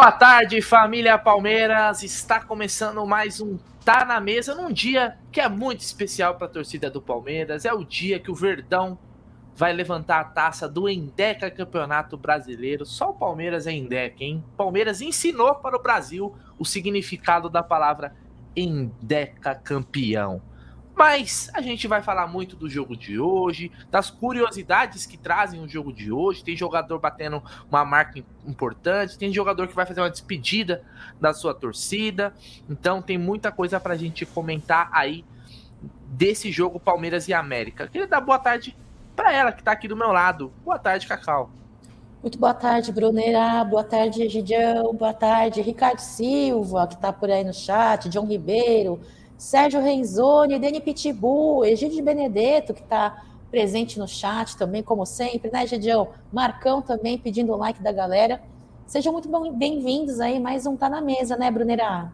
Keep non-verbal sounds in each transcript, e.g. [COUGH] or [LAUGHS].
Boa tarde, família Palmeiras. Está começando mais um Tá na Mesa num dia que é muito especial para a torcida do Palmeiras. É o dia que o Verdão vai levantar a taça do Endeca Campeonato Brasileiro. Só o Palmeiras é Endeca, hein? Palmeiras ensinou para o Brasil o significado da palavra Endeca Campeão. Mas a gente vai falar muito do jogo de hoje, das curiosidades que trazem o jogo de hoje. Tem jogador batendo uma marca importante, tem jogador que vai fazer uma despedida da sua torcida. Então tem muita coisa para a gente comentar aí desse jogo Palmeiras e América. Queria dar boa tarde para ela que está aqui do meu lado. Boa tarde, Cacau. Muito boa tarde, Brunera. Boa tarde, Egidião. Boa tarde, Ricardo Silva, que está por aí no chat, John Ribeiro. Sérgio Renzoni, Dani Pitbull, Egídio Benedetto, que está presente no chat também, como sempre, né, Gidião? Marcão também pedindo o like da galera. Sejam muito bem-vindos aí, mais um Tá na Mesa, né, Brunerá?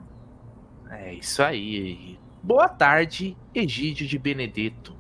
É isso aí. Boa tarde, Egídio de Benedetto.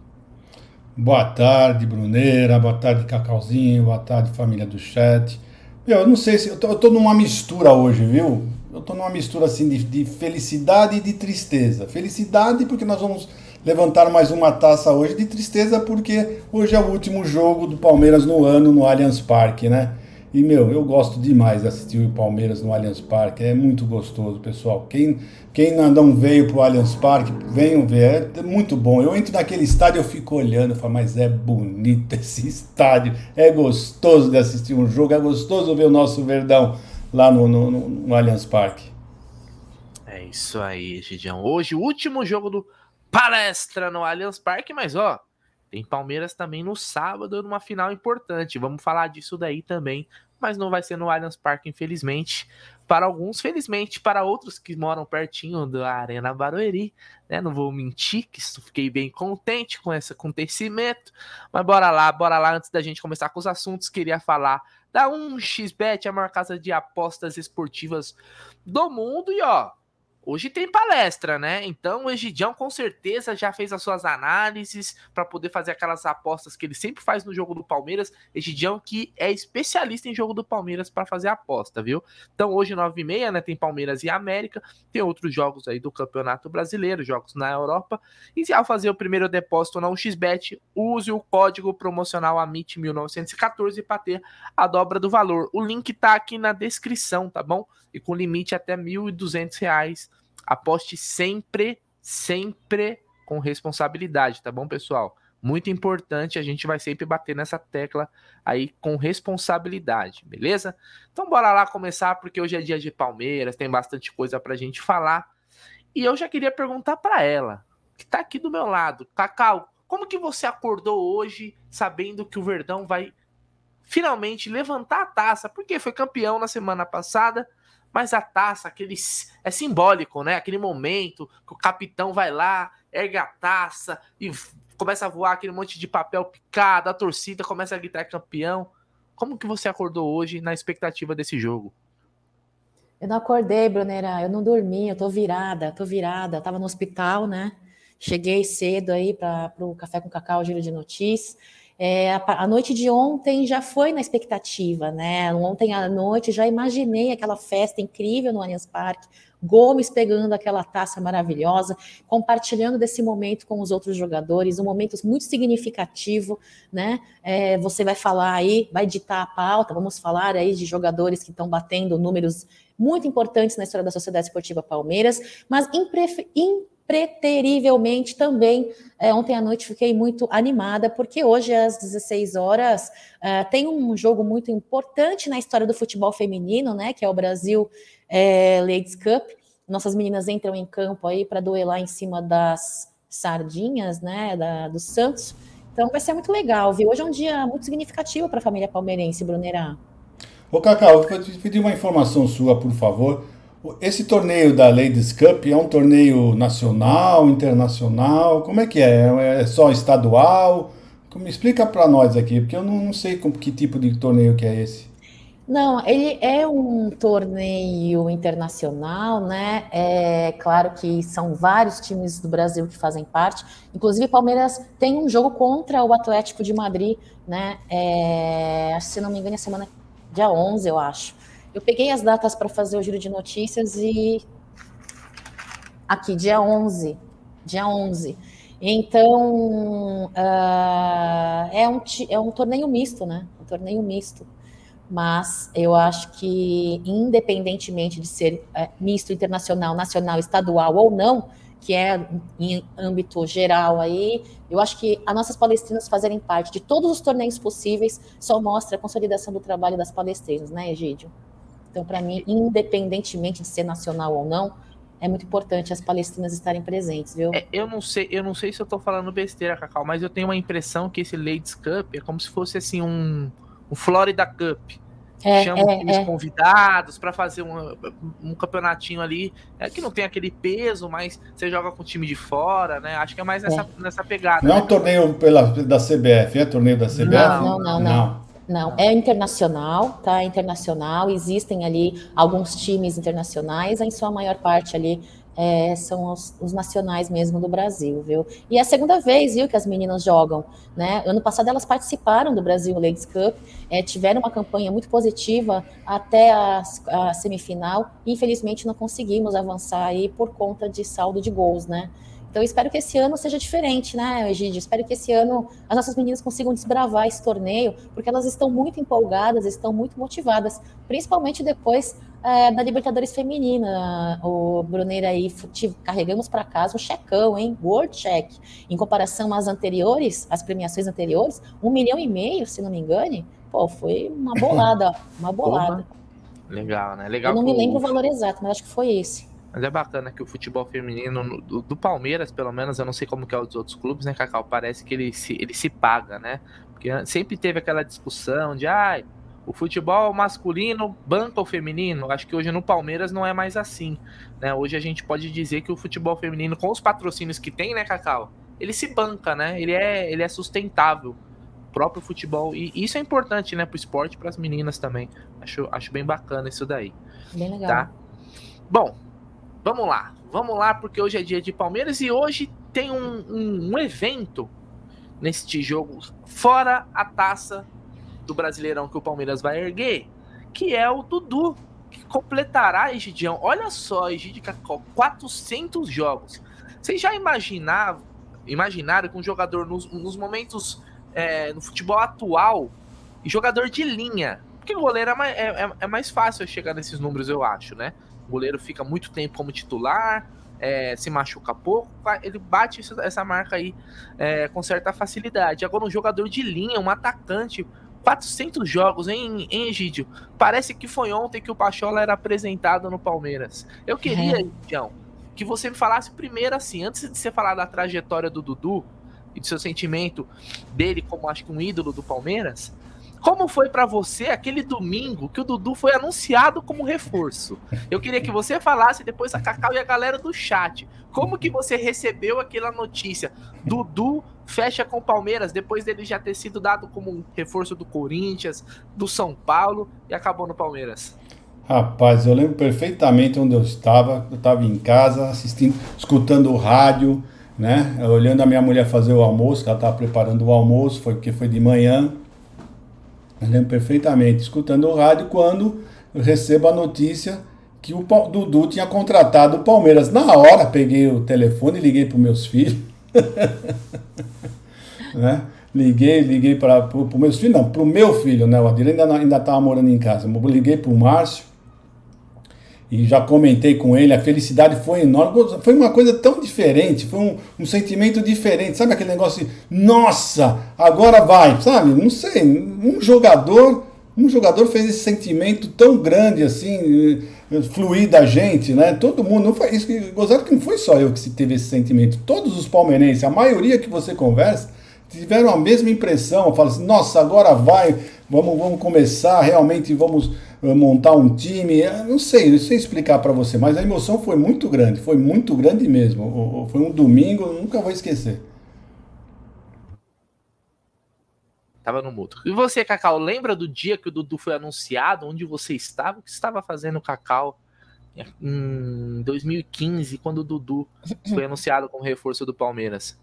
Boa tarde, Bruneira. Boa tarde, Cacauzinho. Boa tarde, família do chat. Meu, eu não sei se. Eu tô, eu tô numa mistura hoje, viu? Eu estou numa mistura assim de, de, felicidade e de tristeza. Felicidade porque nós vamos levantar mais uma taça hoje, de tristeza porque hoje é o último jogo do Palmeiras no ano no Allianz Parque, né? E meu, eu gosto demais de assistir o Palmeiras no Allianz Parque, é muito gostoso, pessoal. Quem, quem não veio pro Allianz Parque, venham ver, é muito bom. Eu entro naquele estádio, eu fico olhando, eu falo, mas é bonito esse [LAUGHS] estádio, é gostoso de assistir um jogo, é gostoso ver o nosso Verdão lá no, no, no Allianz Parque. É isso aí, Gidião. Hoje, o último jogo do Palestra no Allianz Parque, mas ó, tem Palmeiras também no sábado, numa final importante. Vamos falar disso daí também, mas não vai ser no Allianz Parque, infelizmente. Para alguns, felizmente, para outros que moram pertinho da Arena Barueri, né? Não vou mentir que fiquei bem contente com esse acontecimento. Mas bora lá, bora lá. Antes da gente começar com os assuntos, queria falar da 1xBet, a maior casa de apostas esportivas do mundo. E ó, Hoje tem palestra, né? Então o Egidião com certeza já fez as suas análises para poder fazer aquelas apostas que ele sempre faz no jogo do Palmeiras. Egidião que é especialista em jogo do Palmeiras para fazer aposta, viu? Então hoje 9h30, né, tem Palmeiras e América, tem outros jogos aí do Campeonato Brasileiro, jogos na Europa. E ao fazer o primeiro depósito na 1xBet, use o código promocional AMIT1914 para ter a dobra do valor. O link tá aqui na descrição, tá bom? E com limite até R$ 1.200 Aposte sempre, sempre com responsabilidade, tá bom, pessoal? Muito importante, a gente vai sempre bater nessa tecla aí com responsabilidade, beleza? Então bora lá começar, porque hoje é dia de Palmeiras, tem bastante coisa pra gente falar. E eu já queria perguntar para ela, que tá aqui do meu lado, Cacau, como que você acordou hoje sabendo que o Verdão vai finalmente levantar a taça, porque foi campeão na semana passada, mas a taça, aquele, é simbólico, né? Aquele momento que o capitão vai lá, ergue a taça e começa a voar aquele monte de papel picado, a torcida começa a gritar campeão. Como que você acordou hoje na expectativa desse jogo? Eu não acordei, Brunera, eu não dormi, eu tô virada, tô virada, eu tava no hospital, né? Cheguei cedo aí para o Café com Cacau, Giro de Notícias. É, a, a, noite de ontem já foi na expectativa, né? Ontem à noite já imaginei aquela festa incrível no Allianz Parque, Gomes pegando aquela taça maravilhosa, compartilhando desse momento com os outros jogadores, um momento muito significativo, né? É, você vai falar aí, vai ditar a pauta, vamos falar aí de jogadores que estão batendo números muito importantes na história da Sociedade Esportiva Palmeiras, mas impre, preterivelmente também. É, ontem à noite fiquei muito animada, porque hoje, às 16 horas, é, tem um jogo muito importante na história do futebol feminino, né? Que é o Brasil é, Ladies Cup. Nossas meninas entram em campo aí para duelar em cima das sardinhas, né? Da, do Santos. Então vai ser muito legal, viu? Hoje é um dia muito significativo para a família palmeirense, Brunerá. Ô, Cacau, eu pedir uma informação sua, por favor. Esse torneio da Ladies Cup é um torneio nacional, internacional? Como é que é? É só estadual? Me explica para nós aqui, porque eu não, sei com, que tipo de torneio que é esse. Não, ele é um torneio internacional, né? É claro que são vários times do Brasil que fazem parte. Inclusive, Palmeiras tem um jogo contra o Atlético de Madrid, né? É, se não me engano, é semana dia 11, eu acho. Eu peguei as datas para fazer o giro de notícias e aqui, dia 11. Dia 11. Então, uh, é, um, é um torneio misto, né? Um torneio misto. Mas eu acho que, independentemente de ser é, misto internacional, nacional, estadual ou não, que é em âmbito geral aí, eu acho que as nossas palestrinas fazerem parte de todos os torneios possíveis só mostra a consolidação do trabalho das palestrinas, né, Egídio? Então, para mim, independentemente de ser nacional ou não, é muito importante as palestrinas estarem presentes, viu? É, eu não sei, eu não sei se eu tô falando besteira, Cacau, mas eu tenho uma impressão que esse Ladies Cup é como se fosse assim um, um Florida Cup. É, Chama é, times é. convidados para fazer um, um campeonatinho ali é, que não tem aquele peso, mas você joga com o time de fora, né? Acho que é mais nessa, é. nessa pegada. Não é um torneio pela, da CBF, é torneio da CBF? Não, não, não. não. não. Não, é internacional, tá? Internacional. Existem ali alguns times internacionais, em sua maior parte ali é, são os, os, nacionais mesmo do Brasil, viu? E é a segunda vez, viu, que as meninas jogam, né? Ano passado elas participaram do Brasil Ladies Cup, é, tiveram uma campanha muito positiva até a, a semifinal. E infelizmente não conseguimos avançar aí por conta de saldo de gols, né? Então, espero que esse ano seja diferente, né, Egídio? Espero que esse ano as nossas meninas consigam desbravar esse torneio, porque elas estão muito empolgadas, estão muito motivadas, principalmente depois é, da Libertadores Feminina. O Bruneira aí, carregamos para casa um checão, hein? World Check. Em comparação às anteriores, às premiações anteriores, um milhão e meio, se não me engane. Pô, foi uma bolada, uma bolada. Legal, né? Legal. Eu não me lembro o valor exato, mas acho que foi esse. Mas é bacana que o futebol feminino, do, do, Palmeiras, pelo menos, eu não sei como que é os outros clubes, né, Cacau? Parece que ele se, ele se paga, né? Porque sempre teve aquela discussão de, ai, ah, o futebol masculino banca o feminino. Acho que hoje no Palmeiras não é mais assim, né? Hoje a gente pode dizer que o futebol feminino, com os patrocínios que tem, né, Cacau? Ele se banca, né? Ele é, ele é sustentável. O próprio futebol. E isso é importante, né, pro esporte e pras meninas também. Acho, acho bem bacana isso daí. Bem legal. Tá? Bom, Vamos lá, vamos lá, porque hoje é dia de Palmeiras e hoje tem um, um, um evento neste jogo, fora a taça do Brasileirão que o Palmeiras vai erguer, que é o Dudu, que completará, Egidião. Olha só, Egidio 400 jogos. Vocês já imaginaram, imaginaram que um jogador nos, nos momentos é, no futebol atual, jogador de linha, porque o goleiro é é, é, é mais fácil chegar nesses números, eu acho, né? O goleiro fica muito tempo como titular, é, se machuca pouco, ele bate essa marca aí é, com certa facilidade. Agora, um jogador de linha, um atacante, 400 jogos em, em Egídio. Parece que foi ontem que o Pachola era apresentado no Palmeiras. Eu queria, é. que você me falasse primeiro assim, antes de você falar da trajetória do Dudu e do seu sentimento dele como acho que um ídolo do Palmeiras, como foi para você aquele domingo que o Dudu foi anunciado como reforço? Eu queria que você falasse depois a Cacau e a galera do chat. Como que você recebeu aquela notícia? Dudu fecha com o Palmeiras depois dele já ter sido dado como um reforço do Corinthians, do São Paulo e acabou no Palmeiras. Rapaz, eu lembro perfeitamente onde eu estava. Eu estava em casa, assistindo, escutando o rádio, né? Olhando a minha mulher fazer o almoço, ela estava preparando o almoço, foi porque foi de manhã. Eu lembro perfeitamente, escutando o rádio, quando eu recebo a notícia que o Dudu tinha contratado o Palmeiras. Na hora, peguei o telefone e liguei para meus filhos. [LAUGHS] né? Liguei, liguei para os meus filhos, não, para o meu filho, né? O Adil ainda estava morando em casa. Liguei para o Márcio e já comentei com ele, a felicidade foi enorme. Foi uma coisa tão diferente, foi um, um sentimento diferente. Sabe aquele negócio de, nossa, agora vai, sabe? Não sei, um jogador, um jogador fez esse sentimento tão grande assim, fluir da gente, né? Todo mundo, não foi isso, gozado que não foi só eu que teve esse sentimento. Todos os palmeirenses, a maioria que você conversa, tiveram a mesma impressão, falam assim, nossa, agora vai, vamos, vamos começar, realmente vamos eh, montar um time, eh, não sei, não sei explicar para você, mas a emoção foi muito grande, foi muito grande mesmo. Foi um domingo, nunca vou esquecer. Tava no mudo. E você, Cacau, lembra do dia que o Dudu foi anunciado? Onde você estava? O que estava fazendo o Cacau em 2015, quando o Dudu [COUGHS] foi anunciado como reforço do Palmeiras?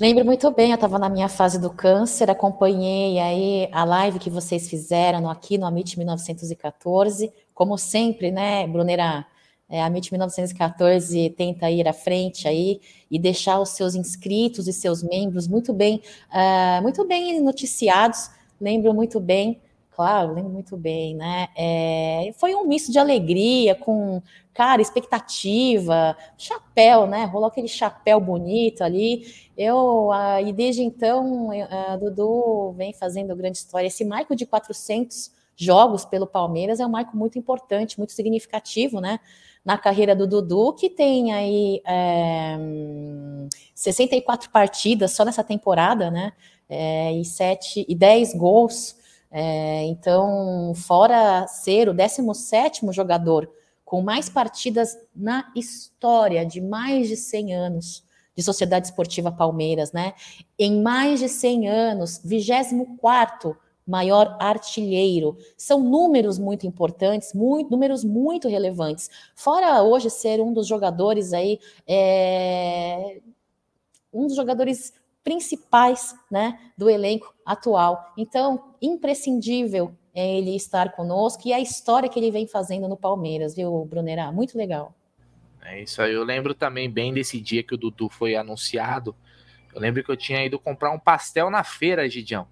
Lembro muito bem, eu estava na minha fase do câncer, acompanhei aí a live que vocês fizeram aqui no Amit 1914. Como sempre, né, Brunera? É, a Amit 1914 tenta ir à frente aí e deixar os seus inscritos e seus membros muito bem, uh, muito bem noticiados. Lembro muito bem claro, lembro muito bem, né? É, foi um misto de alegria com, cara, expectativa, chapéu, né? Rolou aquele chapéu bonito ali. Eu, ah, e desde então, a Dudu vem fazendo grande história. Esse marco de 400 jogos pelo Palmeiras é um marco muito importante, muito significativo, né? Na carreira do Dudu, que tem aí é, 64 partidas só nessa temporada, né? É, e, sete, e 10 gols é, então, fora ser o 17 jogador com mais partidas na história de mais de 100 anos de Sociedade Esportiva Palmeiras, né? Em mais de 100 anos, 24 maior artilheiro. São números muito importantes, muito, números muito relevantes. Fora hoje ser um dos jogadores aí, é, um dos jogadores principais né, do elenco atual. Então, imprescindível é ele estar conosco e a história que ele vem fazendo no Palmeiras, viu, Brunerá? Muito legal. É isso aí. Eu lembro também bem desse dia que o Dudu foi anunciado. Eu lembro que eu tinha ido comprar um pastel na feira, Gidião.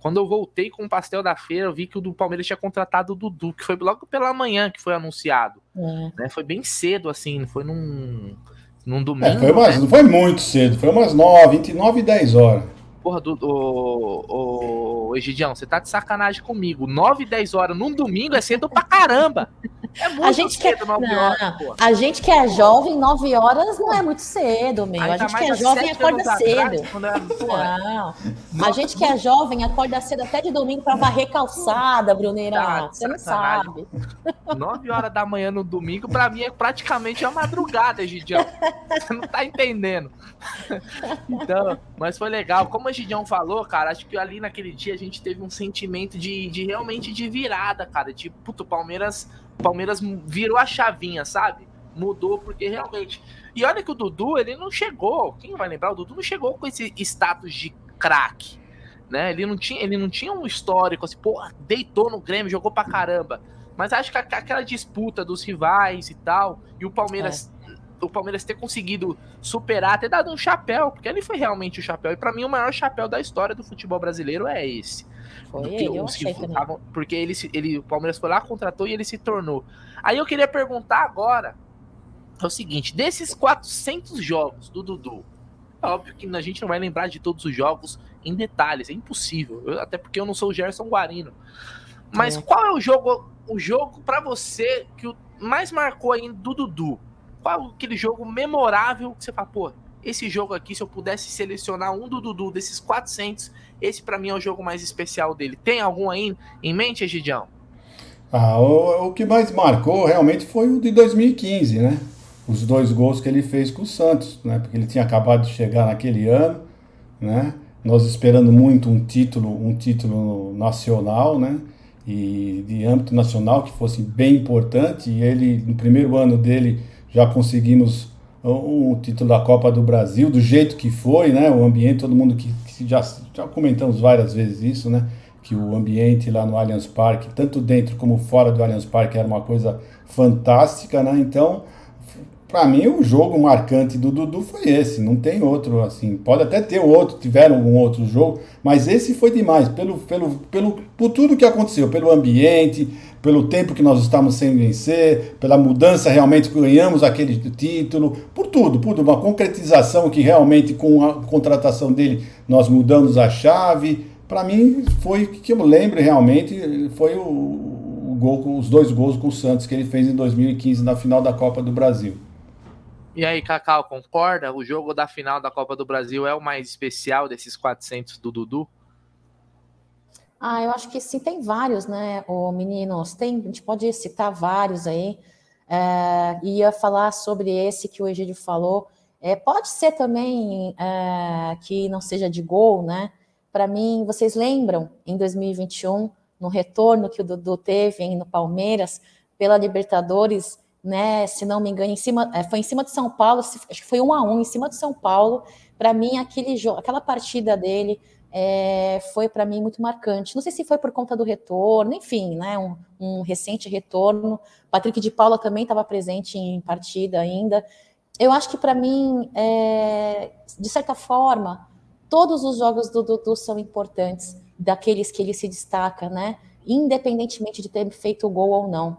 Quando eu voltei com o pastel da feira, eu vi que o do Palmeiras tinha contratado o Dudu, que foi logo pela manhã que foi anunciado. É. Né? Foi bem cedo, assim, foi num num domingo. É, foi umas, né? Não foi muito cedo, foi umas 9, entre 9 e 10 horas. Porra, do, o, o, Egidião, você tá de sacanagem comigo. 9 e 10 horas num domingo é cedo pra caramba. É muito a gente cedo, que, 9 não, horas. Porra. A gente que é jovem, 9 horas não é muito cedo, meu. a gente que é jovem acorda cedo. Atrás, não. A gente que é jovem acorda cedo até de domingo pra varrer calçada, Bruneira. Tá, você não sabe. 9 horas da manhã no domingo, pra mim é praticamente a madrugada, Egidião. Você não tá entendendo. Então, mas foi legal. Como a Gideon falou, cara, acho que ali naquele dia a gente teve um sentimento de, de realmente de virada, cara. De puto, o Palmeiras, virou a chavinha, sabe? Mudou porque realmente. E olha que o Dudu, ele não chegou. Quem vai lembrar? O Dudu não chegou com esse status de craque. Né? Ele não tinha, ele não tinha um histórico assim, pô, deitou no Grêmio, jogou pra caramba. Mas acho que aquela disputa dos rivais e tal, e o Palmeiras é o Palmeiras ter conseguido superar, ter dado um chapéu, porque ele foi realmente o chapéu. E para mim, o maior chapéu da história do futebol brasileiro é esse. Foi, eu achei porque ele, ele, o Palmeiras foi lá, contratou e ele se tornou. Aí eu queria perguntar agora é o seguinte: desses 400 jogos do Dudu, é óbvio que a gente não vai lembrar de todos os jogos em detalhes, é impossível. Eu, até porque eu não sou o Gerson Guarino. Mas é. qual é o jogo, o jogo para você que mais marcou aí do Dudu? Qual aquele jogo memorável que você fala, pô, esse jogo aqui, se eu pudesse selecionar um do Dudu desses 400, esse para mim é o jogo mais especial dele. Tem algum aí em mente, Egidião? Ah, o, o, que mais marcou realmente foi o de 2015, né? Os dois gols que ele fez com o Santos, né? Porque ele tinha acabado de chegar naquele ano, né? Nós esperando muito um título, um título nacional, né? E de âmbito nacional que fosse bem importante. E ele, no primeiro ano dele, já conseguimos um título da Copa do Brasil, do jeito que foi, né? O ambiente, todo mundo que, que já, já comentamos várias vezes isso, né? Que o ambiente lá no Allianz Parque, tanto dentro como fora do Allianz Parque, era uma coisa fantástica, né? Então, para mim, o jogo marcante do Dudu foi esse, não tem outro, assim, pode até ter outro, tiveram um outro jogo, mas esse foi demais, pelo, pelo, pelo, por tudo que aconteceu, pelo ambiente, pelo tempo que nós estamos sem vencer, pela mudança realmente que ganhamos aquele título, por tudo, por uma concretização que realmente com a contratação dele nós mudamos a chave. Para mim foi que eu lembro realmente foi o, o gol, os dois gols com o Santos que ele fez em 2015 na final da Copa do Brasil. E aí, Cacau, concorda? O jogo da final da Copa do Brasil é o mais especial desses 400 do Dudu? Ah, eu acho que sim, tem vários, né, o meninos? Tem, a gente pode citar vários aí. É, ia falar sobre esse que o Egídio falou. É, pode ser também é, que não seja de gol, né? Para mim, vocês lembram em 2021, no retorno que o Dudu teve no Palmeiras, pela Libertadores, né? Se não me engano, em cima, é, foi em cima de São Paulo, acho que foi um a um em cima de São Paulo. Para mim, aquele aquela partida dele é, foi para mim muito marcante. Não sei se foi por conta do retorno, enfim, né? Um, um recente retorno. Patrick de Paula também estava presente em partida ainda. Eu acho que para mim, é, de certa forma, todos os jogos do Dudu são importantes, daqueles que ele se destaca, né? Independentemente de ter feito o gol ou não.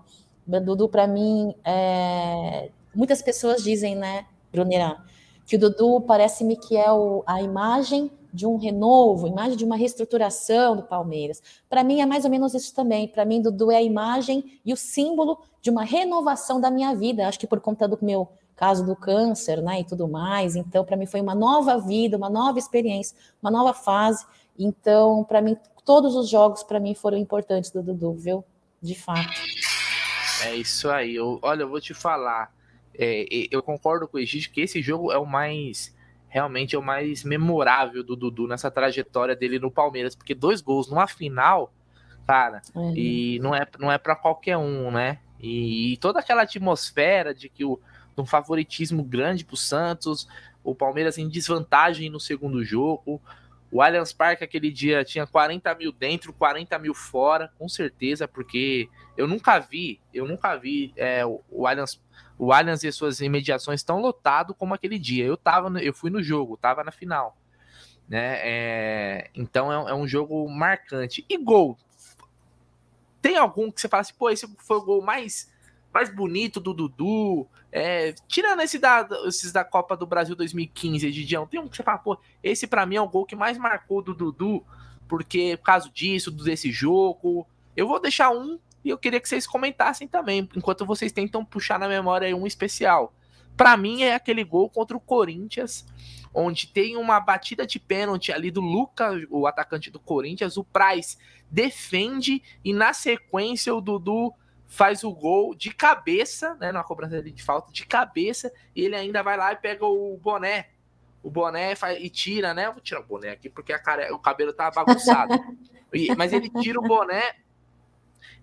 Dudu, para mim, é... muitas pessoas dizem, né, Brunera, que o Dudu parece-me que é o, a imagem de um renovo, imagem de uma reestruturação do Palmeiras. Para mim é mais ou menos isso também. Para mim, Dudu é a imagem e o símbolo de uma renovação da minha vida. Acho que por conta do meu caso do câncer, né, e tudo mais. Então, para mim foi uma nova vida, uma nova experiência, uma nova fase. Então, para mim, todos os jogos para mim foram importantes do Dudu, viu? De fato. É isso aí. Eu, olha, eu vou te falar. É, eu concordo com o Egito que esse jogo é o mais. Realmente é o mais memorável do Dudu nessa trajetória dele no Palmeiras. Porque dois gols numa final, cara, é. e não é, não é para qualquer um, né? E, e, toda aquela atmosfera de que o um favoritismo grande para o Santos, o Palmeiras em desvantagem no segundo jogo. O Allianz Parque aquele dia tinha 40 mil dentro, 40 mil fora, com certeza, porque eu nunca vi, eu nunca vi é, o, Allianz, o Allianz e suas imediações tão lotado como aquele dia. Eu tava, eu fui no jogo, tava na final, né? É, então é, é, um jogo marcante. E gol? Tem algum que você fala assim, pô, esse foi o gol mais mais bonito do Dudu. É, tirando esse da, esses da Copa do Brasil 2015, Edidião, tem um que você fala, pô, esse para mim é o gol que mais marcou do Dudu, porque por causa disso, desse jogo. Eu vou deixar um e eu queria que vocês comentassem também, enquanto vocês tentam puxar na memória um especial. Para mim é aquele gol contra o Corinthians, onde tem uma batida de pênalti ali do Lucas, o atacante do Corinthians, o Price defende e na sequência o Dudu faz o gol de cabeça, né, numa cobrança de falta, de cabeça, e ele ainda vai lá e pega o boné. O boné e tira, né? Eu vou tirar o boné aqui porque a cara, o cabelo tá bagunçado. e, mas ele tira o boné.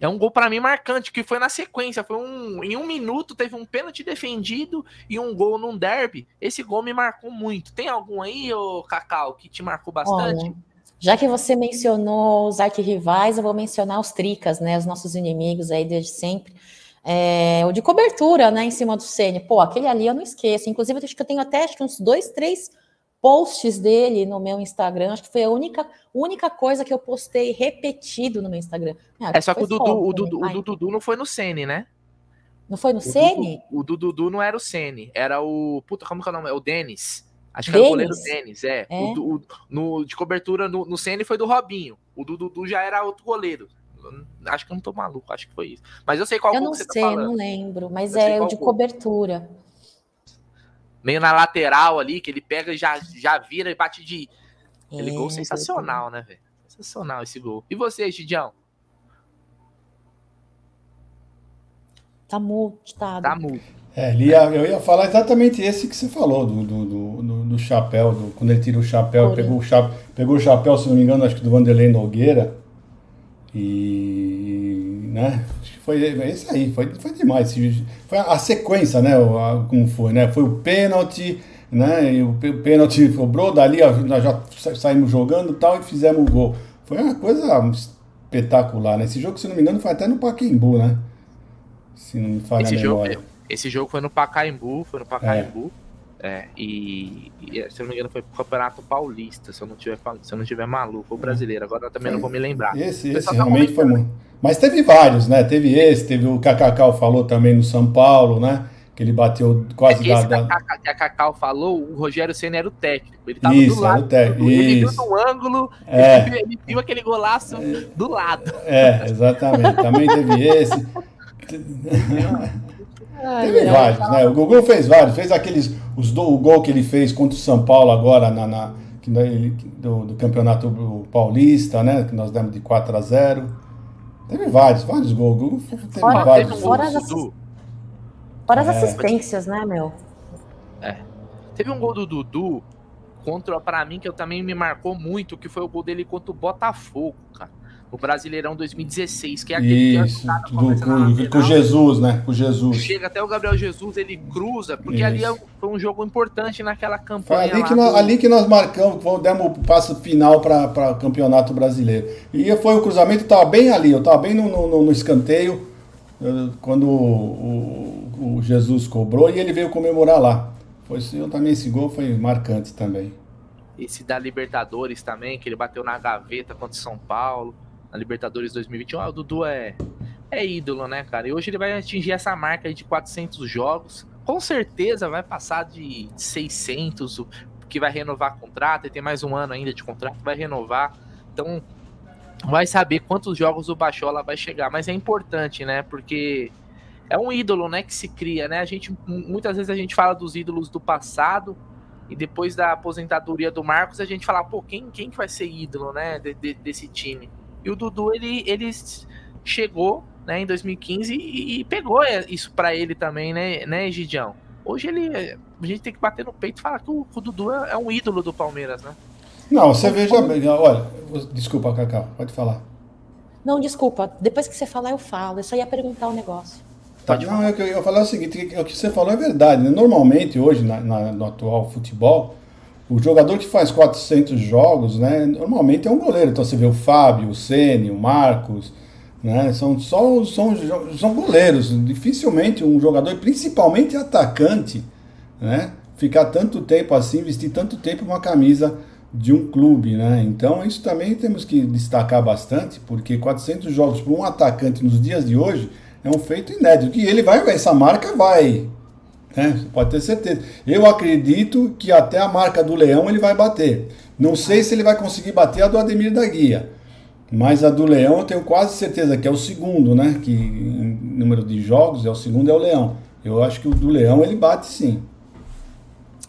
É um gol para mim marcante, que foi na sequência. Foi um, em um minuto teve um pênalti defendido e um gol num derby. Esse gol me marcou muito. Tem algum aí, ô Cacau, que te marcou bastante? Olha. Já que você mencionou os arquirrivais, eu vou mencionar os tricas, né? Os nossos inimigos aí desde sempre. É, o de cobertura, né? Em cima do Ceni. Pô, aquele ali eu não esqueço. Inclusive, acho que eu tenho até acho que uns dois, três posts dele no meu Instagram. Acho que foi a única, única coisa que eu postei repetido no meu Instagram. Ah, é só que o Dudu, o, Dudu, o Dudu não foi no Ceni, né? Não foi no Ceni? O Dudu não era o Ceni, era o. Puta, como que é o nome? É o Denis. Acho que Dennis? era o goleiro Denis, é. é? O, o, no, de cobertura no, no CN foi do Robinho. O do Dudu já era outro goleiro. Acho que eu não tô maluco, acho que foi isso. Mas eu sei qual Eu não tá sei, tá não lembro, mas eu é o de gol. cobertura. Meio na lateral ali, que ele pega e já, já vira e bate de. Aquele é, gol sensacional, né, velho? Sensacional esse gol. E você, Gidião? Tá multado. Tá multado. É, ia, eu ia falar exatamente esse que você falou, do, do, do, do chapéu, do, quando ele tira o chapéu, pegou o, chapéu, pegou o chapéu, se não me engano, acho que do Vanderlei Nogueira. E. né? Acho que foi esse aí, foi, foi demais. Foi a, sequência, né? A, como foi, né? Foi o pênalti, né? E o pênalti cobrou, dali nós já saímos jogando e tal e fizemos o gol. Foi uma coisa espetacular, né? Esse jogo, se não me engano, foi até no Paquembu, né? Se não me falha Esse a memória. Jogo, esse jogo foi no Pacaembu, foi no Pacaembu. É. é e, e, se eu não me engano, foi pro Campeonato Paulista, se eu não tiver, se eu não tiver maluco, ou brasileiro. Agora eu também foi. não vou me lembrar. Esse, esse tá realmente foi muito. Mas teve vários, né? Teve esse, teve o Cacacau falou também no São Paulo, né? Que ele bateu quase é da. Que a Cacau falou, o Rogério Senna era o técnico. Ele tava Isso, do lado. Técnico. Ele viu no ângulo, é. ele, viu, ele viu aquele golaço é. do lado. É, exatamente. Também teve esse. [LAUGHS] Ai, Teve vários, né? O Gugu fez vários, fez aqueles. Os do, o gol que ele fez contra o São Paulo agora na, na que, do, do, campeonato paulista, né? Que nós demos de 4 a 0 Teve vários, vários gols. Gugu teve fora, vários fora gols. As, fora as é. assistências, né, meu? É. Teve um gol do Dudu contra, para mim, que eu também me marcou muito, que foi o gol dele contra o Botafogo, cara no Brasileirão 2016, que é aquele Isso, que do, com, com Jesus, né? Com Jesus. Chega até o Gabriel Jesus, ele cruza, porque Isso. ali é foi um jogo importante naquela campanha. Foi ali, que nós, do... ali que nós marcamos, demos o passo final para o Campeonato Brasileiro. E foi o cruzamento, estava bem ali, eu estava bem no, no, no escanteio, quando o, o, o, Jesus cobrou e ele veio comemorar lá. Foi, eu também esse gol foi marcante também. Esse da Libertadores também, que ele bateu na gaveta contra o São Paulo na Libertadores 2021. Ah, o Dudu é, é ídolo, né, cara? E hoje ele vai atingir essa marca de 400 jogos. Com certeza vai passar de 600, que vai renovar contrato, e tem mais um ano ainda de contrato, vai renovar. Então, vai saber quantos jogos o Bachola vai chegar. Mas é importante, né? Porque é um ídolo, né, que se cria, né? A gente muitas vezes a gente fala dos ídolos do passado e depois da aposentadoria do Marcos a gente fala, pô, quem quem que vai ser ídolo, né, de, de, desse time? E o Dudu, ele, ele chegou né, em 2015 e, e pegou isso para ele também, né, né, Gidião? Hoje ele, a gente tem que bater no peito e falar que o, o Dudu é, é, um ídolo do Palmeiras, né? Não, você veja bem, olha, desculpa, Cacau, pode falar. Não, desculpa, depois que você falar eu falo, eu só ia perguntar um negócio. Tá, não, eu, eu falar o seguinte, o que você falou é verdade, né? Normalmente hoje, na, na, no atual futebol, o jogador que faz 400 jogos, né, normalmente é um goleiro. Então você vê o Fábio, o Ceni, o Marcos, né, são só são, são goleiros. Dificilmente um jogador, principalmente atacante, né, ficar tanto tempo assim, vestir tanto tempo uma camisa de um clube, né? Então isso também temos que destacar bastante, porque 400 jogos para um atacante nos dias de hoje é um feito inédito. E ele vai, essa marca vai né? Pode ter certeza. Eu acredito que até a marca do Leão ele vai bater. Não sei se ele vai conseguir bater a do Ademir da Guia. Mas a do Leão eu tenho quase certeza que é o segundo, né? Que em número de jogos é o segundo é o Leão. Eu acho que o do Leão ele bate sim.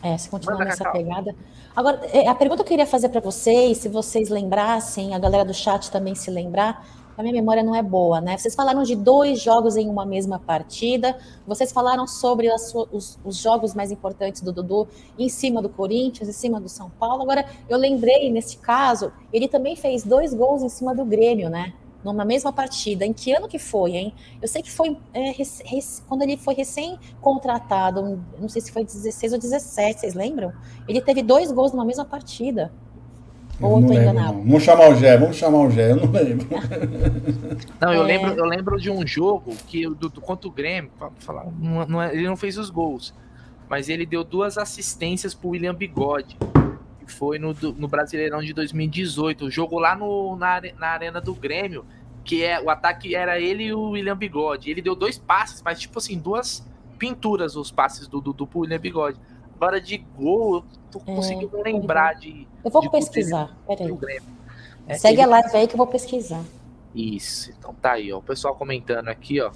É, se continuar Manda nessa pegada. Agora, é, a pergunta que eu queria fazer para vocês, se vocês lembrassem, a galera do chat também se lembrar, a minha memória não é boa, né? Vocês falaram de dois jogos em uma mesma partida, vocês falaram sobre os, os, jogos mais importantes do Dudu em cima do Corinthians, em cima do São Paulo. Agora, eu lembrei, nesse caso, ele também fez dois gols em cima do Grêmio, né? Numa mesma partida. Em que ano que foi, hein? Eu sei que foi é, quando ele foi recém-contratado, não sei se foi 16 ou 17, vocês lembram? Ele teve dois gols numa mesma partida. Ou eu tô enganado? Não. Vamos chamar o Gé, vamos chamar o Gé, eu não lembro. [LAUGHS] Não, eu, é... lembro, eu lembro de um jogo que do, do contra o Grêmio, falar, não, não, é, ele não fez os gols, mas ele deu duas assistências pro William Bigode. Que foi no, no Brasileirão de 2018. O jogo lá no, na, na Arena do Grêmio, que é o ataque era ele e o William Bigode. Ele deu dois passes, mas tipo assim, duas pinturas os passes do Dudu pro William Bigode. Agora de gol, eu tô é, conseguindo lembrar de. Eu vou de pesquisar, peraí. É, Segue a live aí que eu vou pesquisar. Isso, então tá aí, ó. O pessoal comentando aqui, ó.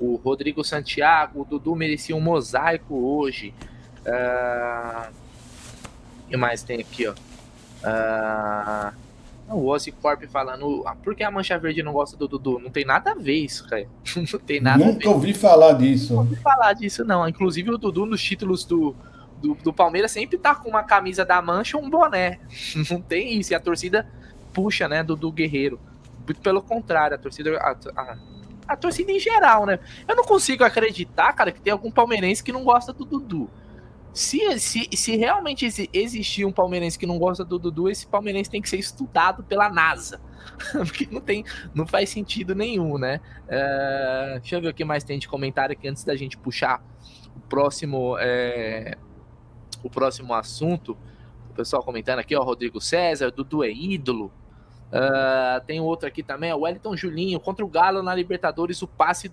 O Rodrigo Santiago, o Dudu merecia um mosaico hoje. Uh... O que mais tem aqui, ó? Uh... O Ozzy Corp falando, ah, por que a Mancha Verde não gosta do Dudu? Não tem nada a ver isso, cara. [LAUGHS] Não tem nada Nunca ouvi falar disso. Não ouvi falar disso, não. Inclusive o Dudu nos títulos do, do, do Palmeiras sempre tá com uma camisa da Mancha ou um boné. [LAUGHS] Não tem isso. E a torcida puxa, né, do, do Guerreiro. Muito pelo contrário, a torcida. A, a, a, torcida em geral, né? Eu não consigo acreditar, cara, que tem algum palmeirense que não gosta do Dudu. Se, se, se realmente existir um palmeirense que não gosta do Dudu, esse palmeirense tem que ser estudado pela NASA. [LAUGHS] Porque não tem, não faz sentido nenhum, né? Uh, deixa eu ver o que mais tem de comentário aqui antes da gente puxar o próximo. É, o próximo assunto. O pessoal comentando aqui, ó, Rodrigo César, Dudu é ídolo. Uh, tem outro aqui também, o Wellington Julinho, contra o Galo na Libertadores, o passe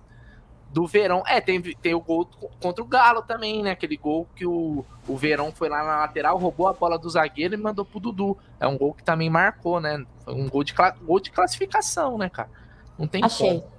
do Verão. É, tem, tem o gol contra o Galo também, né? Aquele gol que o, o Verão foi lá na lateral, roubou a bola do zagueiro e mandou pro Dudu. É um gol que também marcou, né? Foi um gol de, gol de classificação, né, cara? Não tem Achei. Como.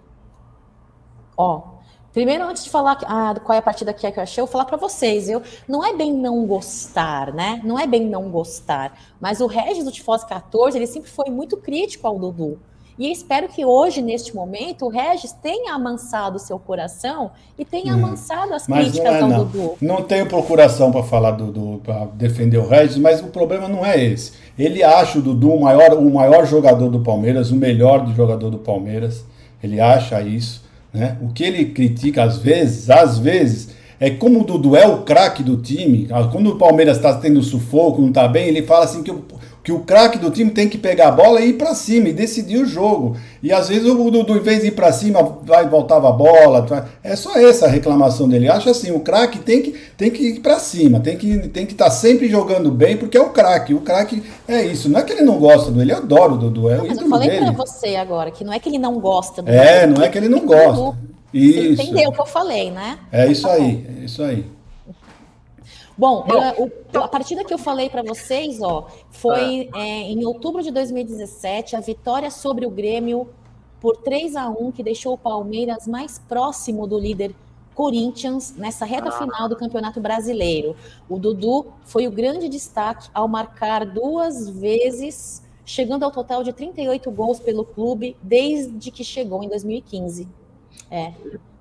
Ó, Primeiro, antes de falar ah, qual é a partida que é que eu achei, eu vou falar para vocês. Eu, não é bem não gostar, né? Não é bem não gostar. Mas o Regis do Tifós 14, ele sempre foi muito crítico ao Dudu. E espero que hoje, neste momento, o Regis tenha amansado o seu coração e tenha hum, amansado as críticas é, ao não. Dudu. Não tenho procuração para falar do, do para defender o Regis, mas o problema não é esse. Ele acha o Dudu o maior, o maior jogador do Palmeiras, o melhor do jogador do Palmeiras. Ele acha isso. Né? O que ele critica às vezes, às vezes, é como o Dudu é o craque do time. Quando o Palmeiras está tendo sufoco, não está bem, ele fala assim que o, que o craque do time tem que pegar a bola e ir para cima e decidir o jogo. E às vezes o Dudu, em vez de ir para cima, vai voltava a bola. É só essa a reclamação dele. Acha assim, o craque tem que, tem que ir para cima, tem que estar tem que tá sempre jogando bem, porque é o craque. O craque é isso. Não é que ele não gosta do ele adora o Dudu. É não, o mas eu falei para você agora que não é que ele não gosta do É, não é que ele não gosta. Isso. Você entendeu o que eu falei, né? É isso tá aí, é isso aí. Bom, eu, a partida que eu falei para vocês, ó, foi ah. é, em outubro de 2017, a vitória sobre o Grêmio por 3 a 1 que deixou o Palmeiras mais próximo do líder Corinthians nessa reta ah. final do Campeonato Brasileiro. O Dudu foi o grande destaque ao marcar duas vezes, chegando ao total de 38 gols pelo clube desde que chegou em 2015. É,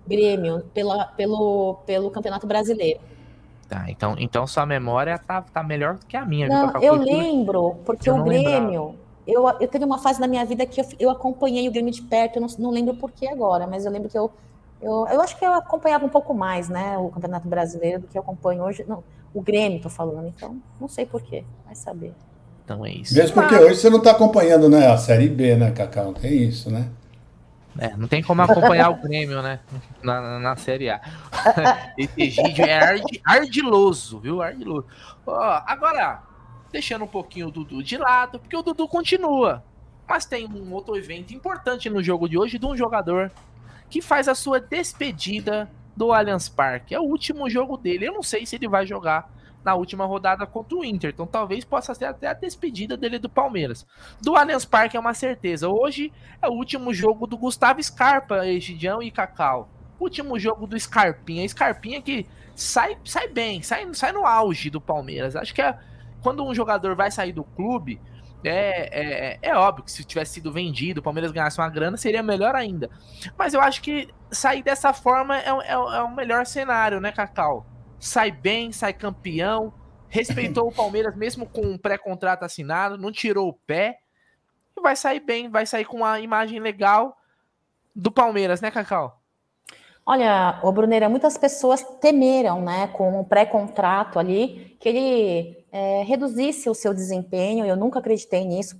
Grêmio, pela, pelo, pelo Campeonato Brasileiro. Tá, então, então sua memória tá, tá melhor do que a minha. Não, eu lembro, porque o Grêmio. Eu, eu teve uma fase na minha vida que eu, eu acompanhei o Grêmio de perto, eu não, não lembro por que agora, mas eu lembro que eu, eu. Eu acho que eu acompanhava um pouco mais, né? O Campeonato Brasileiro do que eu acompanho hoje. Não, o Grêmio, tô falando, então não sei por quê, vai saber. Então é isso. Mesmo porque hoje você não tá acompanhando né, a Série B, né, Cacau? Tem isso, né? É, não tem como acompanhar o Grêmio, né? Na, na, Série A. [LAUGHS] Esse Egídio é ard, ardiloso, viu? Ardiloso. Ó, agora, deixando um pouquinho o Dudu de lado, porque o Dudu continua. Mas tem um outro evento importante no jogo de hoje de um jogador que faz a sua despedida do Allianz Parque. É o último jogo dele. Eu não sei se ele vai jogar na última rodada contra o Inter. Então talvez possa ser até a despedida dele do Palmeiras. Do Allianz Parque é uma certeza. Hoje é o último jogo do Gustavo Scarpa, Egidião e Cacau. Último jogo do Scarpinha. Scarpinha que sai, sai bem, sai, sai no auge do Palmeiras. Acho que é quando um jogador vai sair do clube. É, é, é óbvio que se tivesse sido vendido, o Palmeiras ganhasse uma grana, seria melhor ainda. Mas eu acho que sair dessa forma é, é, é o melhor cenário, né, Cacau? Sai bem, sai campeão, respeitou o Palmeiras mesmo com um pré-contrato assinado, não tirou o pé e vai sair bem, vai sair com uma imagem legal do Palmeiras, né, Cacau? Olha, o Bruneira, muitas pessoas temeram, né, com o pré-contrato ali, que ele é, reduzisse o seu desempenho. Eu nunca acreditei nisso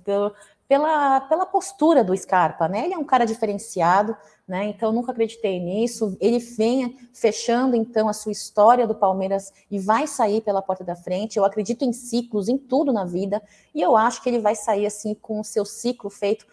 pela, pela postura do Scarpa, né? Ele é um cara diferenciado, né? Então nunca acreditei nisso. Ele vem fechando então a sua história do Palmeiras e vai sair pela porta da frente. Eu acredito em ciclos, em tudo na vida, e eu acho que ele vai sair assim com o seu ciclo feito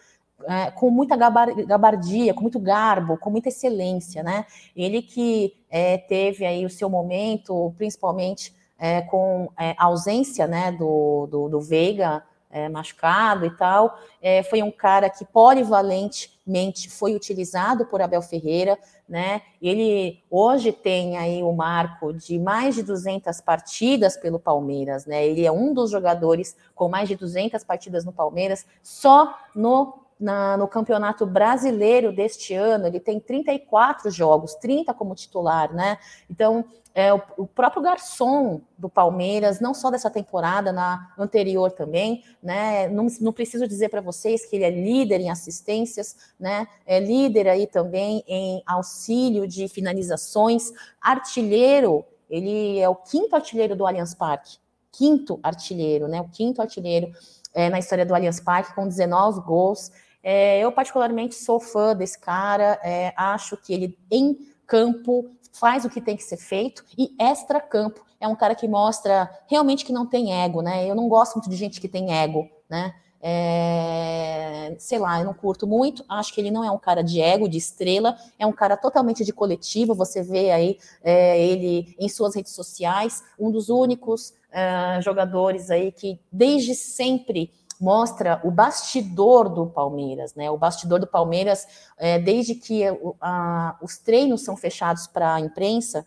é, com muita gabardia, com muito garbo, com muita excelência, né? Ele que é, teve aí o seu momento, principalmente é, com é, a ausência, né, do, do, do Veiga é, machucado e tal. É, foi um cara que polivalentemente foi utilizado por Abel Ferreira, né? Ele hoje tem aí o marco de mais de 200 partidas pelo Palmeiras, né? Ele é um dos jogadores com mais de 200 partidas no Palmeiras, só no na, no Campeonato Brasileiro deste ano, ele tem 34 jogos, 30 como titular, né? Então, é, o, o, próprio garçom do Palmeiras, não só dessa temporada, na anterior também, né? Não, não preciso dizer para vocês que ele é líder em assistências, né? É líder aí também em auxílio de finalizações, artilheiro, ele é o quinto artilheiro do Allianz Parque, quinto artilheiro, né? O quinto artilheiro é, na história do Allianz Parque, com 19 gols. É, eu, particularmente, sou fã desse cara, é, acho que ele, em campo, faz o que tem que ser feito e extra-campo é um cara que mostra realmente que não tem ego, né? Eu não gosto muito de gente que tem ego, né? É, sei lá, eu não curto muito. Acho que ele não é um cara de ego, de estrela, é um cara totalmente de coletivo. Você vê aí é, ele em suas redes sociais, um dos únicos é, jogadores aí que desde sempre mostra o bastidor do Palmeiras, né? O bastidor do Palmeiras, é, desde que a, os treinos são fechados para a imprensa,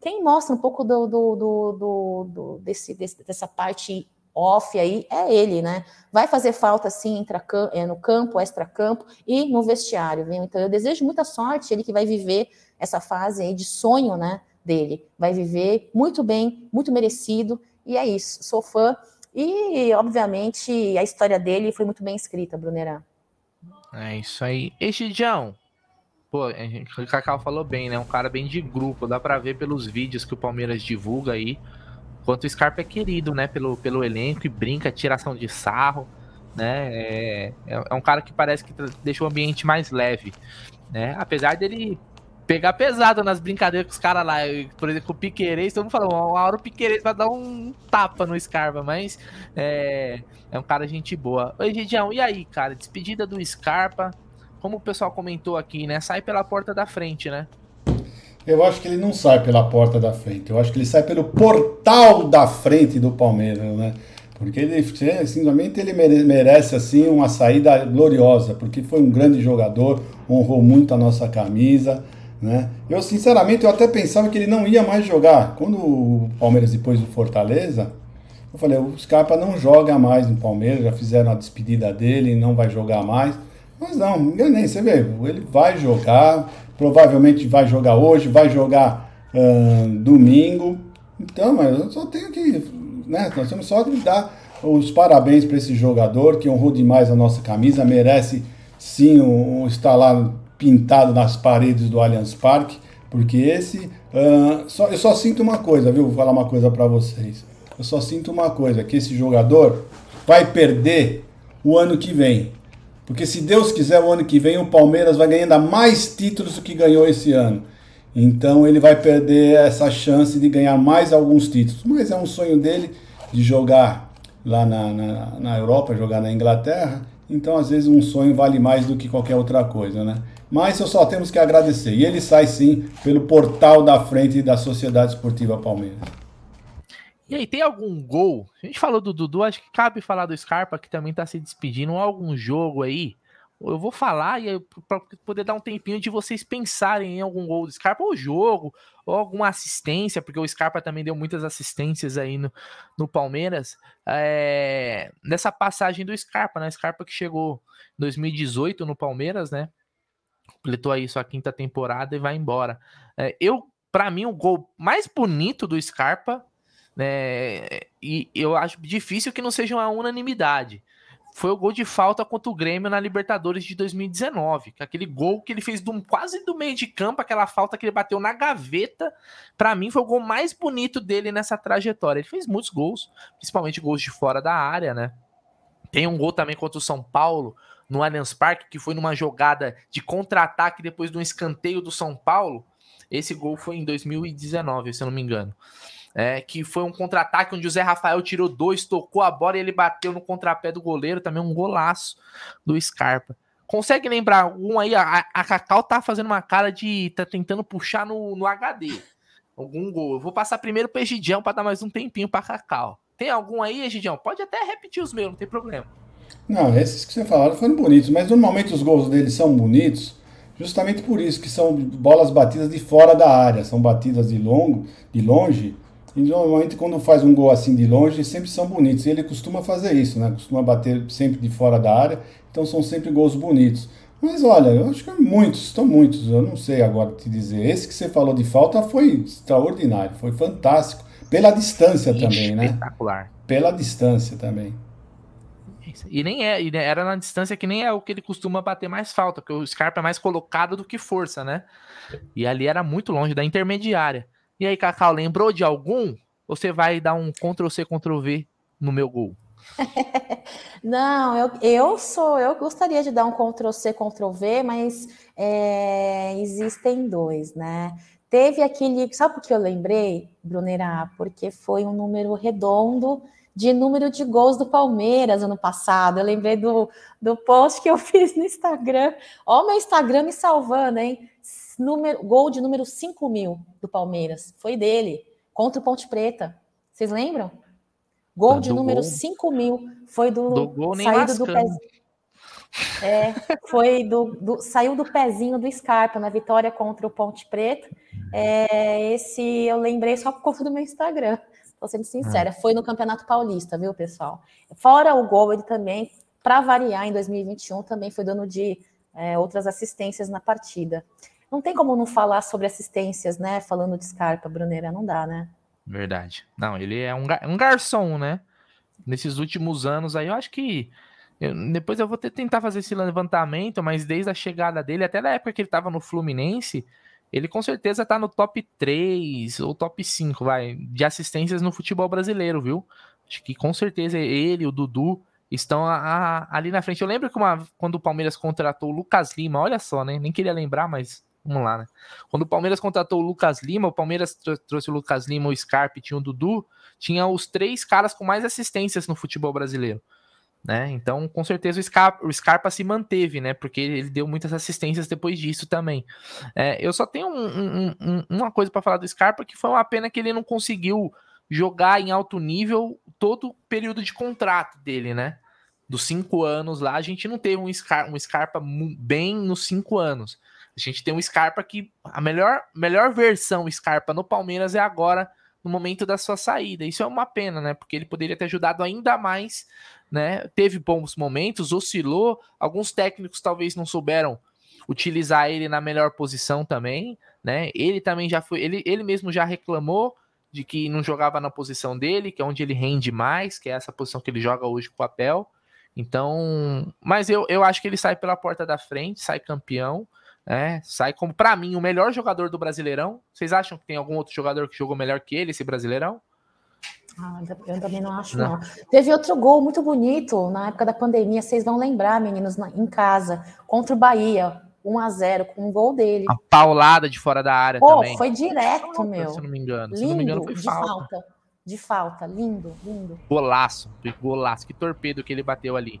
quem mostra um pouco do, do, do, do desse, desse, dessa parte off aí é ele, né? Vai fazer falta sim é, no campo, extra-campo e no vestiário, viu? Então eu desejo muita sorte, ele que vai viver essa fase aí de sonho, né, dele. Vai viver muito bem, muito merecido, e é isso. Sou fã. E, obviamente, a história dele foi muito bem escrita, Brunerá. É isso aí. Egidião, pô, o Cacau falou bem, né? Um cara bem de grupo, dá para ver pelos vídeos que o Palmeiras divulga aí quanto o Scarpa é querido, né, pelo, pelo elenco e brinca, tiração de sarro, né? É, é, é um cara que parece que deixa o ambiente mais leve, né? Apesar dele pegar pesado nas brincadeiras com os caras lá, por exemplo, o Piqueires, todo mundo falou, uma hora o Piqueires vai dar um tapa no Scarpa, mas é, é um cara gente boa. Oi, Gidião, e aí, cara, despedida do Scarpa, como o pessoal comentou aqui, né, sai pela porta da frente, né? Eu acho que ele não sai pela porta da frente. Eu acho que ele sai pelo portal da frente do Palmeiras, né? Porque ele, simplesmente ele merece assim uma saída gloriosa, porque foi um grande jogador, honrou muito a nossa camisa, né? Eu sinceramente eu até pensava que ele não ia mais jogar. Quando o Palmeiras depois do Fortaleza, eu falei, o Scarpa não joga mais no Palmeiras, já fizeram a despedida dele, não vai jogar mais. Mas não, enganei, você vê, ele vai jogar, provavelmente vai jogar hoje, vai jogar domingo. Então, mas eu só tenho que. Né, nós temos só que dar os parabéns para esse jogador que honrou demais a nossa camisa, merece sim um, estar lá pintado nas paredes do Allianz Parque, porque esse. Uh, só, eu só sinto uma coisa, viu? Vou falar uma coisa para vocês. Eu só sinto uma coisa, que esse jogador vai perder o ano que vem. Porque se Deus quiser, o ano que vem o Palmeiras vai ganhar ainda mais títulos do que ganhou esse ano. Então ele vai perder essa chance de ganhar mais alguns títulos. Mas é um sonho dele de jogar lá na, na, na Europa, jogar na Inglaterra. Então, às vezes, um sonho vale mais do que qualquer outra coisa, né? Mas só temos que agradecer. E ele sai sim pelo portal da frente da Sociedade Esportiva Palmeiras. E aí, tem algum gol? A gente falou do Dudu, acho que cabe falar do Scarpa, que também tá se despedindo. Algum jogo aí? Eu vou falar e para poder dar um tempinho de vocês pensarem em algum gol do Scarpa, ou jogo, ou alguma assistência, porque o Scarpa também deu muitas assistências aí no, no Palmeiras. É, nessa passagem do Scarpa, né? Scarpa que chegou em 2018 no Palmeiras, né? Completou aí sua quinta temporada e vai embora. É, eu, para mim, o gol mais bonito do Scarpa né? E eu acho difícil que não seja uma unanimidade. Foi o gol de falta contra o Grêmio na Libertadores de 2019. Aquele gol que ele fez do, quase do meio de campo, aquela falta que ele bateu na gaveta. Para mim, foi o gol mais bonito dele nessa trajetória. Ele fez muitos gols, principalmente gols de fora da área, né? Tem um gol também contra o São Paulo, no Allianz Parque, que foi numa jogada de contra-ataque depois de um escanteio do São Paulo. Esse gol foi em 2019, se eu não me engano é, que foi um contra-ataque onde o Zé Rafael tirou dois, tocou a bola e ele bateu no contrapé do goleiro, também um golaço do Scarpa. Consegue lembrar algum aí? A, a Cacau tá fazendo uma cara de. tá tentando puxar no, no HD. Algum gol. Eu vou passar primeiro pro Egidião para dar mais um tempinho pra Cacau. Tem algum aí, Egidião? Pode até repetir os meus, não tem problema. Não, esses que você falaram foram bonitos, mas normalmente os gols deles são bonitos justamente por isso, que são bolas batidas de fora da área, são batidas de longo, de longe, e normalmente quando faz um gol assim de longe, sempre são bonitos. E ele costuma fazer isso, né? Costuma bater sempre de fora da área, então são sempre gols bonitos. Mas olha, eu acho que muitos, estão muitos, eu não sei agora te dizer. Esse que você falou de falta foi extraordinário, foi fantástico. Pela distância também, né? Espetacular. Pela distância também. E nem é, e era na distância que nem é o que ele costuma bater mais falta, porque o Scarpa é mais colocado do que força, né? E ali era muito longe da intermediária. E aí, Cacau, lembrou de algum? Ou você vai dar um Ctrl-C, Ctrl-V no meu gol? [LAUGHS] Não, eu, eu sou, eu gostaria de dar um Ctrl-C, Ctrl-V, mas é, existem dois, né? Teve aquele, sabe por que eu lembrei, Brunera? Porque foi um número redondo de número de gols do Palmeiras ano passado. Eu lembrei do, do post que eu [LAUGHS] fiz no Instagram. Ó, meu Instagram me salvando, hein? número, gol de número 5 mil do Palmeiras. Foi dele, contra o Ponte Preta. Vocês lembram? Gol tá, de número gol. 5 mil. Foi do, do gol nem saído do pezinho. É, foi do, do, saiu do pezinho do Scarpa na vitória contra o Ponte Preta. É, esse eu lembrei só por conta do meu Instagram. Tô sendo sincera, foi no Campeonato Paulista, viu, pessoal? Fora o gol, ele também, para variar, em 2021, também foi dono de é, outras assistências na partida. Não tem como não falar sobre assistências, né? Falando de Scarpa, Bruneira, não dá, né? Verdade. Não, ele é um, um garçom, né? Nesses últimos anos aí, eu acho que. Eu, depois eu vou tentar fazer esse levantamento, mas desde a chegada dele, até na época que ele estava no Fluminense, ele com certeza tá no top 3 ou top 5, vai, de assistências no futebol brasileiro, viu? Acho que com certeza ele, o Dudu, estão a, a, ali na frente. Eu lembro que uma, quando o Palmeiras contratou o Lucas Lima, olha só, né? Nem queria lembrar, mas vamos lá, né? Quando o Palmeiras contratou o Lucas Lima, o Palmeiras trouxe o Lucas Lima, o Scarpe, tinha o Dudu, tinha os três caras com mais assistências no futebol brasileiro. Né? Então, com certeza o Scarpa, o Scarpa se manteve, né? Porque ele deu muitas assistências depois disso também. É, eu só tenho um, um, um, uma coisa para falar do Scarpa que foi uma pena que ele não conseguiu jogar em alto nível todo o período de contrato dele, né? Dos cinco anos lá, a gente não teve um um Scarpa bem nos cinco anos. A gente tem um Scarpa que a melhor, melhor versão Scarpa no Palmeiras é agora, no momento da sua saída. Isso é uma pena, né? Porque ele poderia ter ajudado ainda mais, né? Teve bons momentos, oscilou. Alguns técnicos talvez não souberam utilizar ele na melhor posição também, né? Ele também já foi, ele, ele mesmo já reclamou de que não jogava na posição dele, que é onde ele rende mais, que é essa posição que ele joga hoje com o papel. Então, mas eu, eu acho que ele sai pela porta da frente, sai campeão, é, sai como para mim o melhor jogador do Brasileirão. Vocês acham que tem algum outro jogador que jogou melhor que ele esse Brasileirão? Ah, eu também não acho, não. não. Teve outro gol muito bonito na época da pandemia, vocês vão lembrar, meninos, em casa, contra o Bahia. 1 a 0 com um gol dele. A paulada de fora da área Pô, também. Foi direto, falta, meu. Se não me engano. Lindo, se não me engano, foi de falta. falta. De falta, lindo, lindo. Golaço, golaço. Que torpedo que ele bateu ali.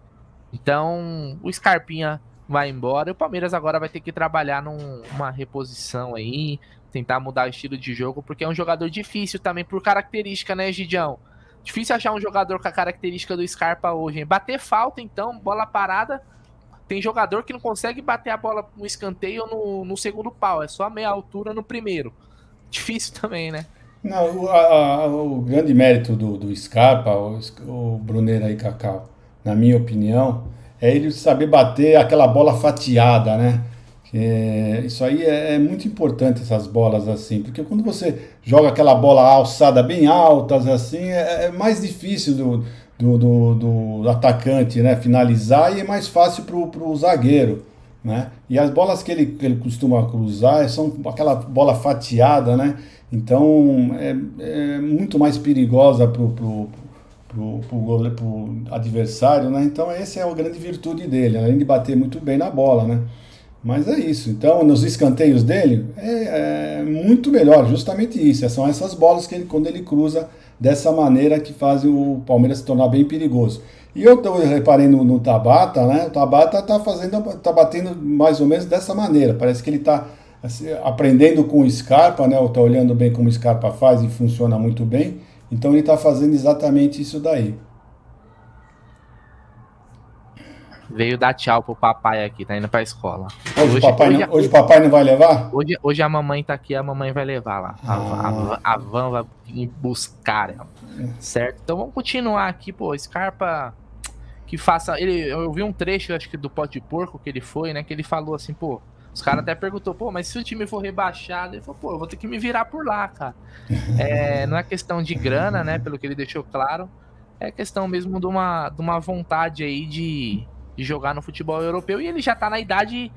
Então, o Scarpinha vai embora. E o Palmeiras agora vai ter que trabalhar numa reposição aí, tentar mudar o estilo de jogo, porque é um jogador difícil também por característica, né, Gidião? Difícil achar um jogador com a característica do Scarpa hoje. Hein? Bater falta, então, bola parada tem jogador que não consegue bater a bola no escanteio no, no segundo pau, é só meia altura no primeiro. Difícil também, né? Não, o, a, o grande mérito do, do Scarpa, o, o Brunera e Cacau, na minha opinião, é ele saber bater aquela bola fatiada, né? É, isso aí é, é, muito importante, essas bolas assim, porque quando você joga aquela bola alçada bem altas assim, é, é mais difícil do, do, do, do, atacante né, finalizar e é mais fácil para o zagueiro. Né? E as bolas que ele, que ele costuma cruzar são aquela bola fatiada, né? Então é, é muito mais perigosa para o pro, pro adversário, né? Então essa é a grande virtude dele, além de bater muito bem na bola, né? Mas é isso. Então, nos escanteios dele, é, é, muito melhor, justamente isso. São essas bolas que ele, quando ele cruza dessa maneira que fazem o Palmeiras se tornar bem perigoso. E eu tô, reparei no, Tabata, né? O Tabata tá fazendo, tá batendo mais ou menos dessa maneira. Parece que ele tá assim, aprendendo com o Scarpa, né? Ou tá olhando bem como o Scarpa faz e funciona muito bem. Então ele tá fazendo exatamente isso daí. Veio dar tchau pro papai aqui, tá indo pra escola. Hoje, hoje, papai, hoje, não, hoje o papai não vai levar? Hoje, hoje a mamãe tá aqui, a mamãe vai levar lá. Ah. A, a, a, van vai buscar ela. Certo? Então vamos continuar aqui, pô. Scarpa que faça. Ele, eu vi um trecho, acho que do pote de porco que ele foi, né? Que ele falou assim, pô. Os caras até perguntou, pô, mas se o time for rebaixado, ele falou, pô, eu vou ter que me virar por lá, cara. [LAUGHS] É, não é questão de grana, né? Pelo que ele deixou claro. É questão mesmo de uma, de uma vontade aí de, de jogar no futebol europeu e ele já tá na idade.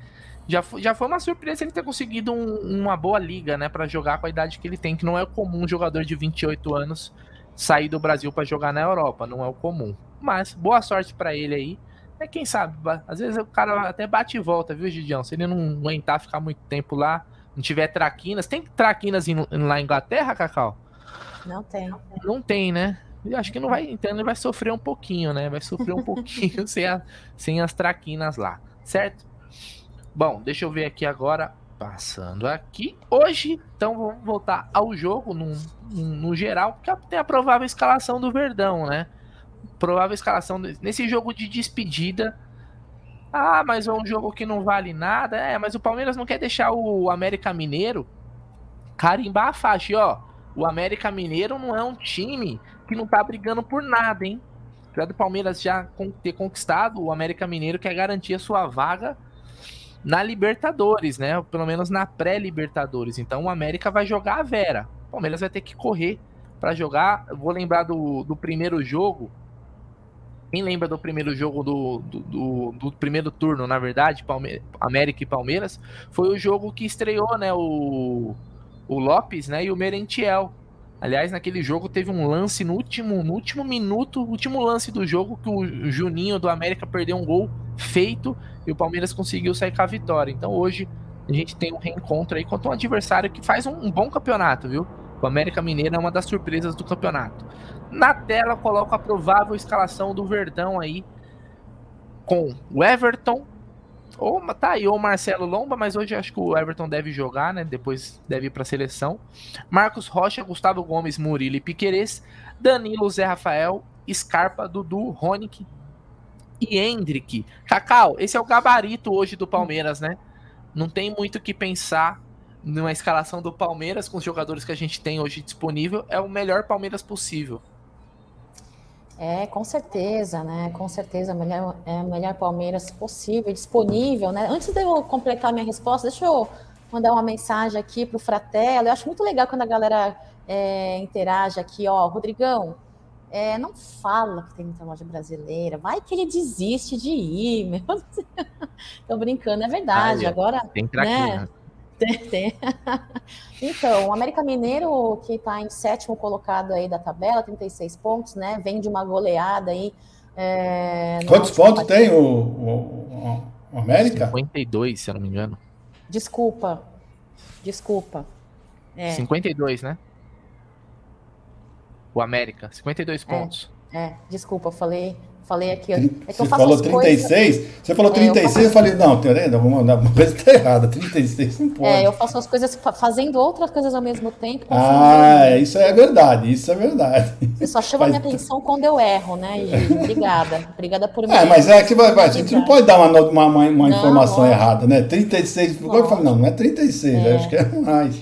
Já foi, já foi uma surpresa ele ter conseguido um, uma boa liga, né, para jogar com a idade que ele tem, que não é comum um jogador de 28 anos sair do Brasil para jogar na Europa, não é o comum. Mas boa sorte para ele aí. É quem sabe, às vezes o cara até bate e volta, viu, Gidião? Se ele não aguentar ficar muito tempo lá, não tiver traquinas. Tem traquinas em, lá em Inglaterra, Cacau? Não tem. Não tem, né? Eu acho que não vai, então ele vai sofrer um pouquinho, né? Vai sofrer um [LAUGHS] pouquinho [LAUGHS] sem, a, sem as traquinas lá, certo? Bom, deixa eu ver aqui agora, passando aqui. Hoje, então vamos voltar ao jogo no, no geral, porque tem a provável escalação do Verdão, né? Provável escalação nesse jogo de despedida. Ah, mas é um jogo que não vale nada. É, mas o Palmeiras não quer deixar o América Mineiro carimbar a faixa. E, ó, o América Mineiro não é um time que não tá brigando por nada, hein? Apesar do Palmeiras já ter conquistado, o América Mineiro quer garantir a sua vaga na Libertadores, né? Pelo menos na pré-Libertadores. Então o América vai jogar a Vera. O Palmeiras vai ter que correr para jogar. Vou lembrar do, do primeiro jogo. Quem lembra do primeiro jogo do, do, do, do primeiro turno, na verdade, Palme América e Palmeiras, foi o jogo que estreou, né? O, o Lopes, né? E o Merentiel. Aliás, naquele jogo teve um lance no último, no último minuto, último lance do jogo, que o Juninho do América perdeu um gol feito e o Palmeiras conseguiu sair com a vitória. Então hoje a gente tem um reencontro aí contra um adversário que faz um, um bom campeonato, viu? O América Mineiro é uma das surpresas do campeonato. Na tela coloco a provável escalação do Verdão aí com o Everton, ou tá aí, ou Marcelo Lomba, mas hoje acho que o Everton deve jogar, né? Depois deve ir para a seleção. Marcos Rocha, Gustavo Gomes, Murilo e Piquerez, Danilo, Zé Rafael, Scarpa, Dudu, Ronick e Hendrick. Cacau, esse é o gabarito hoje do Palmeiras, né? Não tem muito o que pensar numa escalação do Palmeiras com os jogadores que a gente tem hoje disponível. É o melhor Palmeiras possível. É, com certeza, né? Com certeza, melhor, é o melhor Palmeiras possível, disponível, né? Antes de eu completar minha resposta, deixa eu mandar uma mensagem aqui para o Fratello. Eu acho muito legal quando a galera é, interage aqui, ó. Rodrigão, é, não fala que tem muita loja brasileira. Vai que ele desiste de ir, meu. [LAUGHS] Tô brincando, é verdade. Agora, tem né? né? [LAUGHS] Então, o América Mineiro, que está em sétimo colocado aí da tabela, 36 pontos, né? Vem de uma goleada aí. É, Quantos pontos tem o, o, o, América? 52, se eu não me engano. Desculpa. Desculpa. É. 52, né? O América, 52 é, pontos. É, é desculpa, falei Falei aqui. É você falou 36? Coisas... Você falou 36, é, eu, faço... eu falei, não, ainda vou mandar uma coisa tá errada. 36 não pode. É, eu faço as coisas fazendo outras coisas ao mesmo tempo. Ah, é, isso é verdade, isso é verdade. Você só chama Faz... minha atenção quando eu erro, né, Gigi? Obrigada. Obrigada por me. É, mas é que vai, vai, a gente não pode dar uma, uma, uma, uma não, informação errada, né? 36. Não. Eu falo, não, não é 36, é. acho que é mais.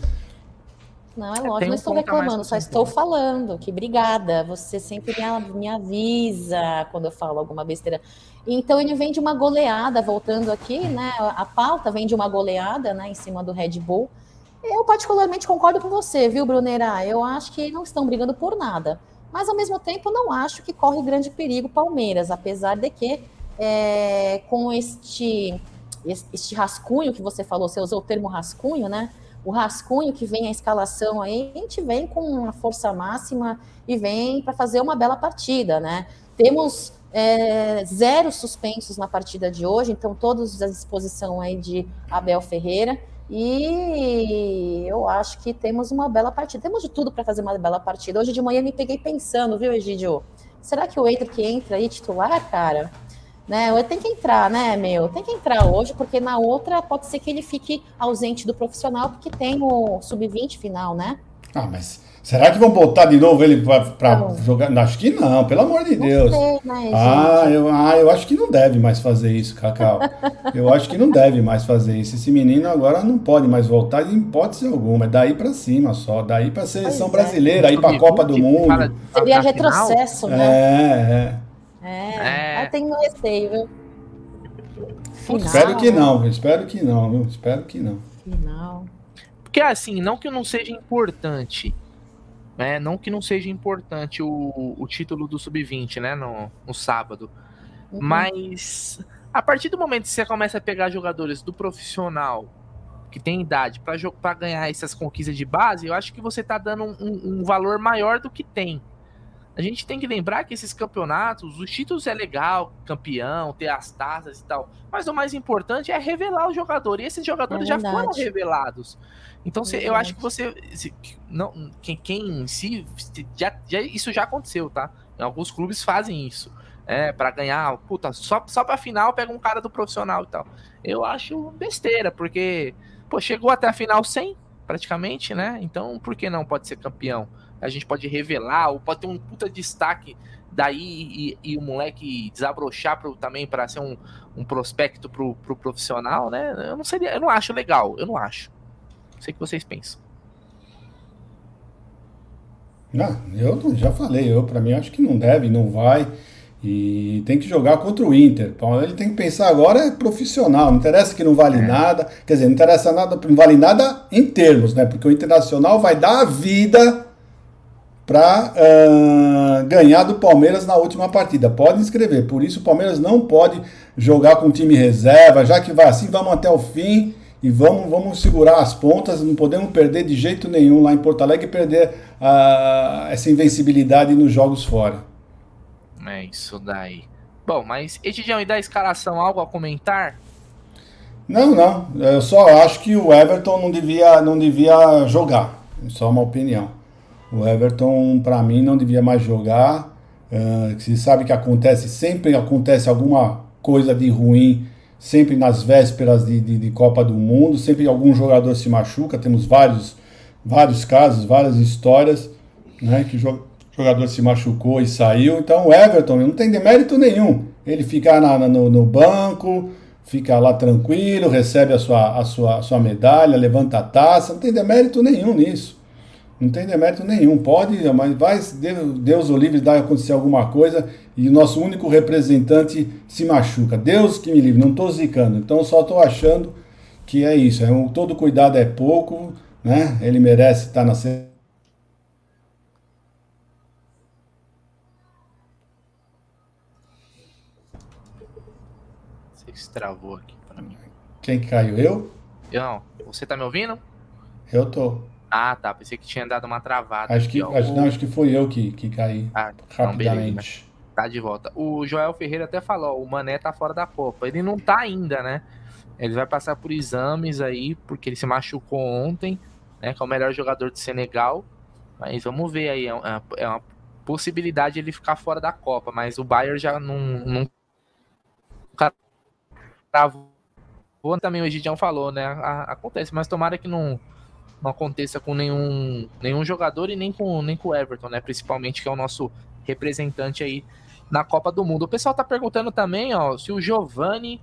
Não, é lógico, não estou reclamando, só estou falando que obrigada. Você sempre me, avisa quando eu falo alguma besteira. Então ele vem de uma goleada, voltando aqui, né? A pauta vem de uma goleada, né, em cima do Red Bull. Eu particularmente concordo com você, viu, Brunera? Eu acho que não estão brigando por nada. Mas ao mesmo tempo não acho que corre grande perigo Palmeiras, apesar de que é, com este, este rascunho que você falou, você usou o termo rascunho, né? O rascunho que vem a escalação aí, a gente vem com uma força máxima e vem para fazer uma bela partida, né? Temos é, zero suspensos na partida de hoje, então todos à disposição aí de Abel Ferreira. E eu acho que temos uma bela partida. Temos de tudo para fazer uma bela partida. Hoje de manhã me peguei pensando, viu, Egidio? Será que o que entra aí titular, cara? Né? Tem que entrar, né, meu? Tem que entrar hoje, porque na outra pode ser que ele fique ausente do profissional, porque tem o sub-20 final, né? Ah, mas será que vão botar de novo ele para jogar? Acho que não, pelo amor de não Deus. Sei, né, ah, eu, ah, eu acho que não deve mais fazer isso, Cacau. [LAUGHS] eu acho que não deve mais fazer isso. Esse menino agora não pode mais voltar em hipótese alguma. É daí para cima só. Daí para a seleção pois é. brasileira, é. aí para a Copa do Mundo. Seria retrocesso, né? É, é. É, é. eu tenho receio, viu? Final. Espero que não, espero que não, viu? Espero que não. Final. Porque assim, não que não seja importante, né? Não que não seja importante o, o título do Sub-20, né? No, no sábado. Uhum. Mas a partir do momento que você começa a pegar jogadores do profissional que tem idade para ganhar essas conquistas de base, eu acho que você tá dando um, um, valor maior do que tem. A gente tem que lembrar que esses campeonatos, os títulos é legal, campeão, ter as taças e tal, mas o mais importante é revelar o jogador, e esses jogadores é já foram revelados. Então, se, eu acho que você. Se, não, quem, quem em si. Já, já, isso já aconteceu, tá? Alguns clubes fazem isso. É, para ganhar, puta, só, só pra final pega um cara do profissional e tal. Eu acho besteira, porque, pô, chegou até a final sem, praticamente, né? Então, por que não pode ser campeão? A gente pode revelar, ou pode ter um puta destaque daí e, e o moleque desabrochar pro, também para ser um, um prospecto pro, pro profissional, né? Eu não seria, eu não acho legal, eu não acho. Não sei o que vocês pensam. Não, eu já falei, eu para mim acho que não deve, não vai. E tem que jogar contra o Inter. Então ele tem que pensar agora é profissional. Não interessa que não vale é. nada. Quer dizer, não interessa nada, não vale nada em termos, né? Porque o Internacional vai dar a vida para uh, ganhar do Palmeiras na última partida. Pode escrever. Por isso o Palmeiras não pode jogar com time reserva. Já que vai assim, vamos até o fim e vamos, vamos segurar as pontas. Não podemos perder de jeito nenhum lá em Porto Alegre e perder uh, essa invencibilidade nos jogos fora. É isso daí. Bom, mas Edidião, e da escalação, algo a comentar? Não, não. Eu só acho que o Everton não devia, não devia jogar. Só uma opinião. O Everton, para mim, não devia mais jogar. Uh, se sabe que acontece, sempre acontece alguma coisa de ruim, sempre nas vésperas de, de, de Copa do Mundo, sempre algum jogador se machuca. Temos vários, vários casos, várias histórias, né, que jogador se machucou e saiu. Então o Everton não tem demérito nenhum. Ele fica na, no, no, banco, fica lá tranquilo, recebe a sua, a, sua, a sua medalha, levanta a taça, não tem demérito nenhum nisso. Não tem demérito nenhum. Pode, mas vai, Deus o livre, dá acontecer alguma coisa e o nosso único representante se machuca. Deus que me livre, não estou zicando. Então só estou achando que é isso. É um, todo cuidado é pouco, né? Ele merece estar na travou aqui para mim. Quem que caiu? Eu? Eu não. Você tá me ouvindo? Eu tô. Ah, tá. Pensei que tinha dado uma travada. Acho que, acho, não, acho que foi eu que, que caí ah, rapidamente. Não, tá de volta. O Joel Ferreira até falou, o Mané tá fora da Copa. Ele não tá ainda, né? Ele vai passar por exames aí, porque ele se machucou ontem, né? Que é o melhor jogador de Senegal. Mas vamos ver aí. É uma, é uma possibilidade ele ficar fora da Copa. Mas o Bayern já não, não travou também o Egidião falou, né? acontece, mas tomara que não, não aconteça com nenhum, nenhum jogador e nem com, nem com o Everton, né? Principalmente que é o nosso representante aí na Copa do Mundo. O pessoal tá perguntando também, ó, se o Giovani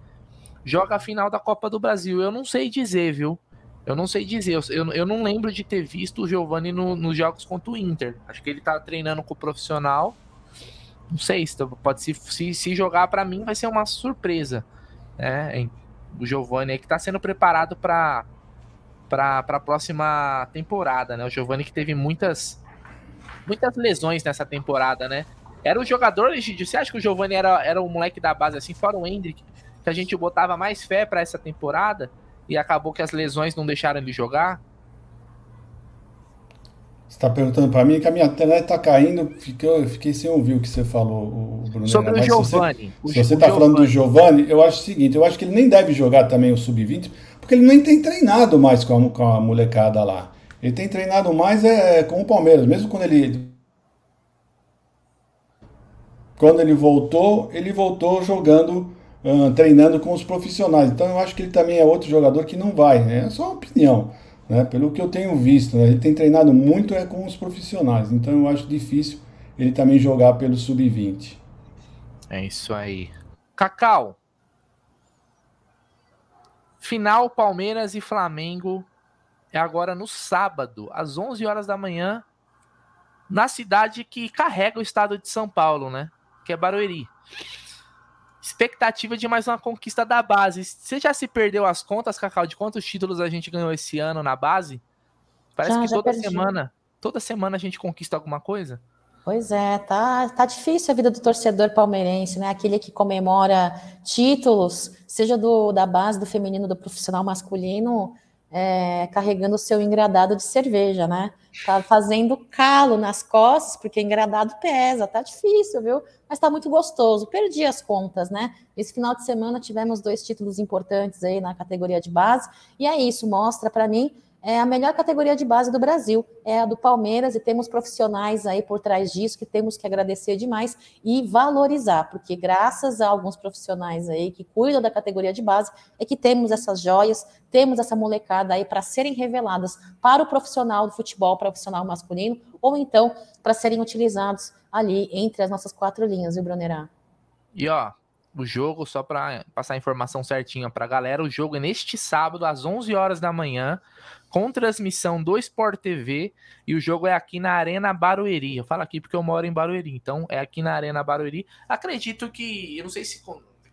joga a final da Copa do Brasil. Eu não sei dizer, viu? Eu não sei dizer. Eu, eu não lembro de ter visto o Giovani no, nos jogos contra o Inter. Acho que ele tá treinando com o profissional. Não sei, pode se, se, se jogar para mim vai ser uma surpresa né? O Giovanni aí que está sendo preparado para para a próxima temporada, né? O Giovanni que teve muitas muitas lesões nessa temporada, né? Era o jogador, Egidio, você acha que o Giovanni era, era o moleque da base assim, fora o Hendrick, que a gente botava mais fé para essa temporada e acabou que as lesões não deixaram ele jogar? Você está perguntando para mim que a minha internet está caindo, fiquei, fiquei sem ouvir o que você falou, Bruno. Sobre o Giovanni. Se você está falando do Giovanni, eu acho o seguinte, eu acho que ele nem deve jogar também o Sub-20, porque ele nem tem treinado mais com a, com a molecada lá. Ele tem treinado mais é, com o Palmeiras, mesmo quando ele quando ele voltou, ele voltou jogando, treinando com os profissionais. Então eu acho que ele também é outro jogador que não vai. Né? É só uma opinião. Né? Pelo que eu tenho visto, né? ele tem treinado muito é com os profissionais, então eu acho difícil ele também jogar pelo sub-20. É isso aí. Cacau. Final Palmeiras e Flamengo é agora no sábado, às 11 horas da manhã, na cidade que carrega o estado de São Paulo, né? Que é Barueri expectativa de mais uma conquista da base. Você já se perdeu as contas, Cacau, de quantos títulos a gente ganhou esse ano na base? Parece já, que já toda perdi. semana, toda semana a gente conquista alguma coisa. Pois é, tá, tá difícil a vida do torcedor palmeirense, né? Aquele que comemora títulos, seja do, da base, do feminino, do profissional masculino, é, carregando o seu engradado de cerveja, né? Tá fazendo calo nas costas, porque engradado pesa, tá difícil, viu? Mas tá muito gostoso. Perdi as contas, né? Esse final de semana tivemos dois títulos importantes aí na categoria de base, e é isso, mostra para mim é a melhor categoria de base do Brasil, é a do Palmeiras, e temos profissionais aí por trás disso que temos que agradecer demais e valorizar, porque graças a alguns profissionais aí que cuidam da categoria de base, é que temos essas joias, temos essa molecada aí para serem reveladas para o profissional do futebol, profissional masculino, ou então para serem utilizados ali entre as nossas quatro linhas, viu, Brunerá? E ó, o jogo, só para passar a informação certinha para a galera, o jogo é neste sábado, às 11 horas da manhã, com transmissão do Sport TV, e o jogo é aqui na Arena Barueri. Eu falo aqui porque eu moro em Barueri, então é aqui na Arena Barueri. Acredito que, eu não sei se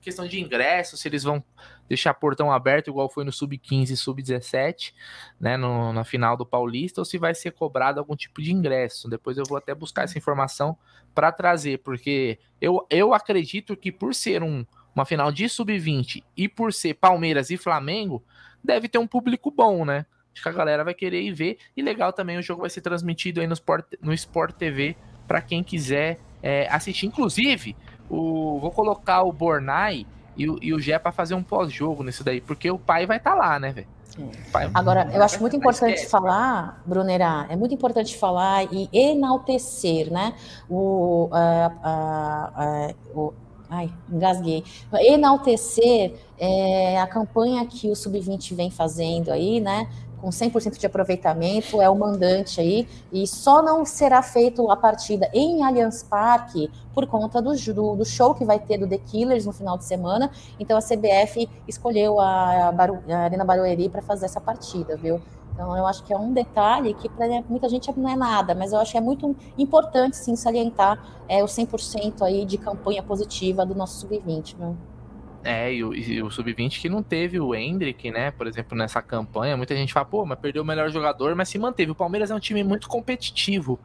questão de ingresso, se eles vão deixar portão aberto, igual foi no Sub-15 e Sub-17, né, no, na final do Paulista, ou se vai ser cobrado algum tipo de ingresso. Depois eu vou até buscar essa informação para trazer, porque eu, eu acredito que por ser um, uma final de Sub-20 e por ser Palmeiras e Flamengo, deve ter um público bom, né? Acho que a galera vai querer ir ver. E legal também, o jogo vai ser transmitido aí no Sport, no Sport TV para quem quiser é, assistir. Inclusive, o, vou colocar o Bornai e o, e o Gé para fazer um pós-jogo nisso daí, porque o pai vai estar tá lá, né, velho? Agora, eu acho muito importante falar, Brunera, é muito importante falar e enaltecer, né? O, uh, uh, uh, o ai, engasguei. Enaltecer é, a campanha que o Sub-20 vem fazendo aí, né? Com 100% de aproveitamento, é o mandante aí, e só não será feito a partida em Allianz Parque por conta do, do, do show que vai ter do The Killers no final de semana. Então a CBF escolheu a, Baru, a Arena Barueri para fazer essa partida, viu? Então, eu acho que é um detalhe que para muita gente não é nada, mas eu acho que é muito importante, sim, salientar é, o 100% aí de campanha positiva do nosso Sub-20. Viu? É, e o, o Sub-20 que não teve o Hendrick, né? Por exemplo, nessa campanha, muita gente fala, pô, mas perdeu o melhor jogador, mas se manteve. O Palmeiras é um time muito competitivo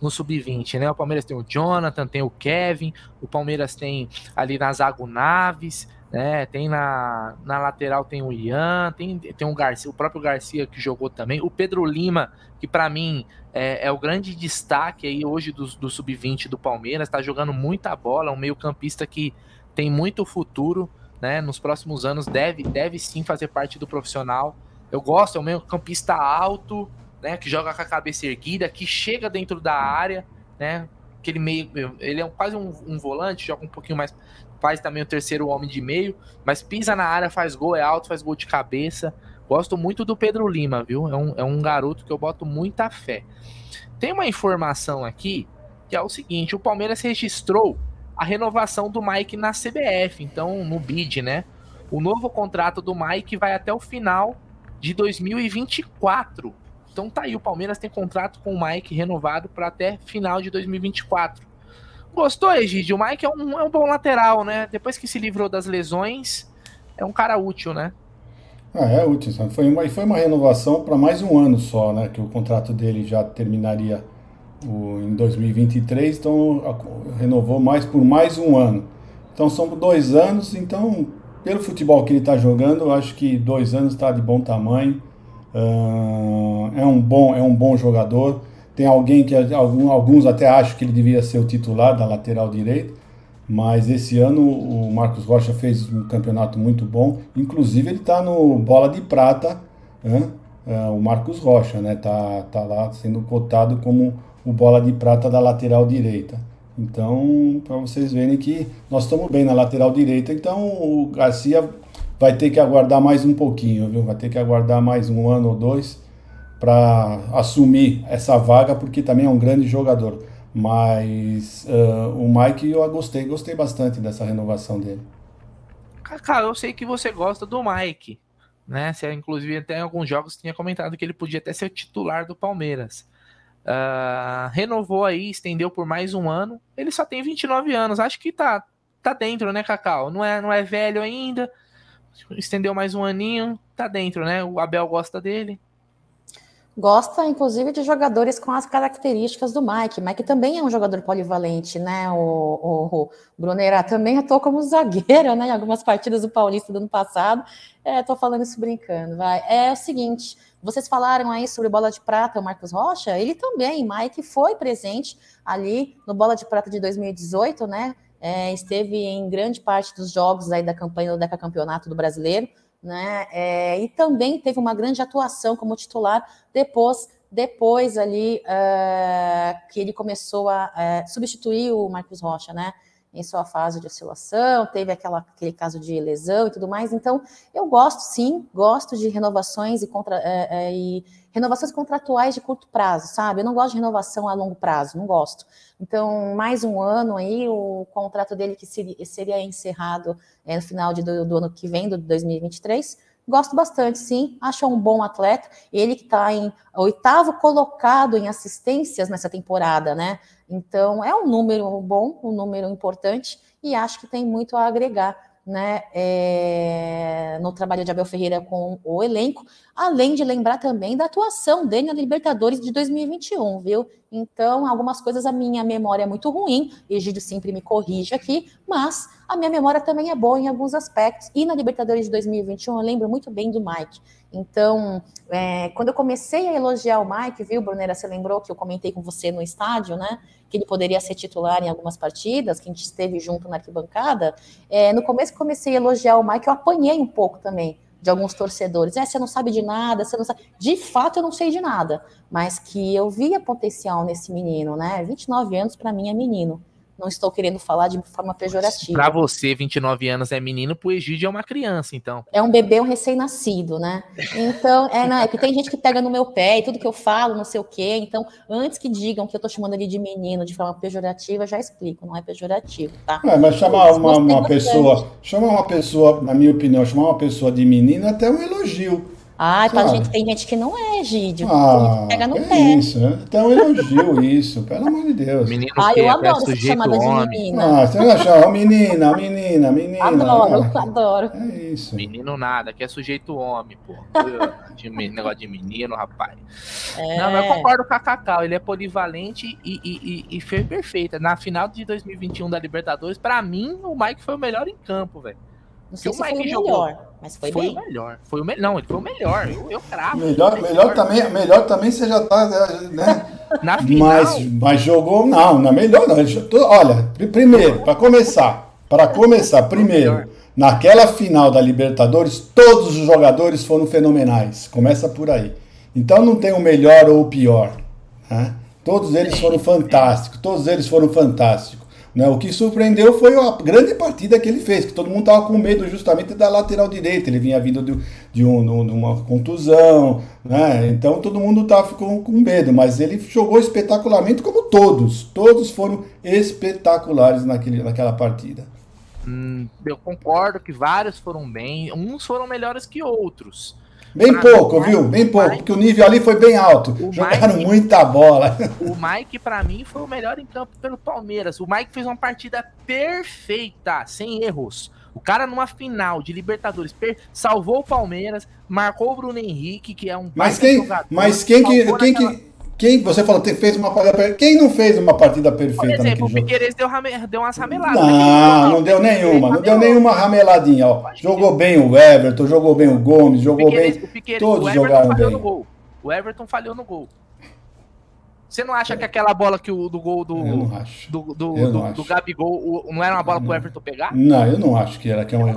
no Sub-20, né? O Palmeiras tem o Jonathan, tem o Kevin, o Palmeiras tem ali na zaga o Naves, né? Tem na, na lateral tem o Ian, tem, tem o Garcia, o próprio Garcia que jogou também, o Pedro Lima, que para mim é, é, o grande destaque aí hoje do, do Sub-20 do Palmeiras, tá jogando muita bola, um meio-campista que tem muito futuro né? Nos próximos anos deve, deve sim fazer parte do profissional. Eu gosto, é um meio campista alto, né? Que joga com a cabeça erguida, que chega dentro da área, né? Aquele meio, ele é quase um, um volante, joga um pouquinho mais, faz também o terceiro homem de meio, mas pisa na área, faz gol, é alto, faz gol de cabeça. Gosto muito do Pedro Lima, viu? É um, é um garoto que eu boto muita fé. Tem uma informação aqui que é o seguinte: o Palmeiras registrou a renovação do Mike na CBF, então no bid, né? O novo contrato do Mike vai até o final de 2024. Então tá aí, o Palmeiras tem contrato com o Mike renovado para até final de 2024. Gostou, Egídio? O Mike é um, é um bom lateral, né? Depois que se livrou das lesões, é um cara útil, né? Ah, é útil. Foi uma, foi uma renovação para mais um ano só, né? Que o contrato dele já terminaria o, em 2023, então renovou mais por mais um ano. Então são dois anos, então pelo futebol que ele está jogando, eu acho que dois anos está de bom tamanho. Uh, é um bom é um bom jogador. Tem alguém que alguns até acham que ele devia ser o titular da lateral direita, mas esse ano o Marcos Rocha fez um campeonato muito bom. Inclusive ele está no bola de prata, uh, o Marcos Rocha, né? Tá tá lá sendo cotado como o bola de prata da lateral direita. Então, para vocês verem que nós estamos bem na lateral direita, então o Garcia vai ter que aguardar mais um pouquinho, viu? Vai ter que aguardar mais um ano ou dois para assumir essa vaga, porque também é um grande jogador. Mas uh, o Mike eu gostei, gostei bastante dessa renovação dele. Cara, eu sei que você gosta do Mike, né? Você, inclusive, até em alguns jogos tinha comentado que ele podia até ser titular do Palmeiras. Uh, renovou aí, estendeu por mais um ano. Ele só tem 29 anos. Acho que tá, tá dentro, né, Cacau? Não é, não é velho ainda. Estendeu mais um aninho. Tá dentro, né? O Abel gosta dele. Gosta, inclusive, de jogadores com as características do Mike. Mike também é um jogador polivalente, né? O, o, o Brunera também atuou como zagueiro, né? Em algumas partidas do Paulista do ano passado. É, tô falando isso brincando, vai. É o seguinte vocês falaram aí sobre bola de prata, o Marcos Rocha, ele também, Mike foi presente ali no Bola de Prata de 2018, né? É, esteve em grande parte dos jogos aí da campanha do Deca Campeonato do Brasileiro, né? É, e também teve uma grande atuação como titular depois, depois ali uh, que ele começou a uh, substituir o Marcos Rocha, né? Em sua fase de oscilação, teve aquela, aquele caso de lesão e tudo mais. Então, eu gosto sim, gosto de renovações e, contra, é, é, e renovações contratuais de curto prazo, sabe? Eu não gosto de renovação a longo prazo, não gosto. Então, mais um ano aí, o contrato dele que seria, encerrado é, no final de, do, do ano que vem, do 2023 Gosto bastante, sim. Acho um bom atleta. Ele que está em oitavo colocado em assistências nessa temporada, né? Então é um número bom, um número importante, e acho que tem muito a agregar né, é, no trabalho de Abel Ferreira com o elenco, além de lembrar também da atuação dele na Libertadores de 2021, viu? Então, algumas coisas a minha memória é muito ruim, Egídio sempre me corrige aqui, mas a minha memória também é boa em alguns aspectos. E na Libertadores de 2021 eu lembro muito bem do Mike. Então, é, quando eu comecei a elogiar o Mike, viu, Brunera, você lembrou que eu comentei com você no estádio, né? Que ele poderia ser titular em algumas partidas, que a gente esteve junto na arquibancada. É, no começo que comecei a elogiar o Mike, eu apanhei um pouco também de alguns torcedores. É, você não sabe de nada, você não sabe. De fato, eu não sei de nada, mas que eu via potencial nesse menino, né? 29 anos para mim é menino não estou querendo falar de forma pejorativa. Para você, 29 anos é menino, pro Egídio é uma criança, então. É um bebê, um recém-nascido, né? Então, é, não, é que tem gente que pega no meu pé e tudo que eu falo, não sei o quê. Então, antes que digam que eu tô chamando ele de menino de forma pejorativa, já explico, não é pejorativo, tá? É, mas chamar uma, uma pessoa, chamar uma pessoa, na minha opinião, chamar uma pessoa de menino é até um elogio. Ah, pra gente, tem gente que não é, Gídio. Ah, pega no é pé. Isso, né? Então elogio [LAUGHS] isso, pelo amor de Deus. Menino ah, eu adoro ser chamada de menina. Ah, você não achar, menina, menina, menina. Adoro, ah, adoro. É isso. Menino nada, que é sujeito homem, pô. de, negócio de menino, rapaz. É. Não, eu concordo com a Cacau, ele é polivalente e, e, e, e foi perfeita. Na final de 2021 da Libertadores, pra mim, o Mike foi o melhor em campo, velho. Não sei o se Mike foi o jogou. melhor, mas foi, foi bem. o melhor. Foi o me... Não, ele foi o melhor. Eu, eu cravo. Melhor, melhor, melhor, também, melhor também você já tá, né? [LAUGHS] Na final. Mas, mas jogou, não, na melhor não. Olha, primeiro, para começar, para começar, primeiro, naquela final da Libertadores, todos os jogadores foram fenomenais. Começa por aí. Então não tem o melhor ou o pior. Né? Todos eles foram fantásticos, todos eles foram fantásticos. Né? O que surpreendeu foi a grande partida que ele fez, que todo mundo estava com medo justamente da lateral direita. Ele vinha vindo de, de, um, de uma contusão, né? então todo mundo estava com, com medo, mas ele jogou espetacularmente como todos. Todos foram espetaculares naquele, naquela partida. Hum, eu concordo que vários foram bem, uns foram melhores que outros. Bem pouco, viu? Bem pouco, Mike, porque o nível ali foi bem alto. Jogaram Mike, muita bola. [LAUGHS] O Mike, para mim, foi o melhor em campo pelo Palmeiras. O Mike fez uma partida perfeita, sem erros. O cara, numa final de Libertadores, salvou o Palmeiras, marcou o Bruno Henrique, que é um. Mas quem, jogador, mas quem que. Quem que quem, você que fez uma partida perfeita. Quem não fez uma partida perfeita Por exemplo, o Piqueires deu, rame, deu umas rameladas. Não, não deu nenhuma. Não deu nenhuma rameladinha. Ó. Jogou bem o Everton, jogou bem o Gomes, jogou bem. Todos jogaram bem. O Everton falhou no gol. Você não acha que aquela bola que o do gol do do, do, do, do Gabigol o, não era uma bola pro Everton pegar? Não, eu não acho que era que é um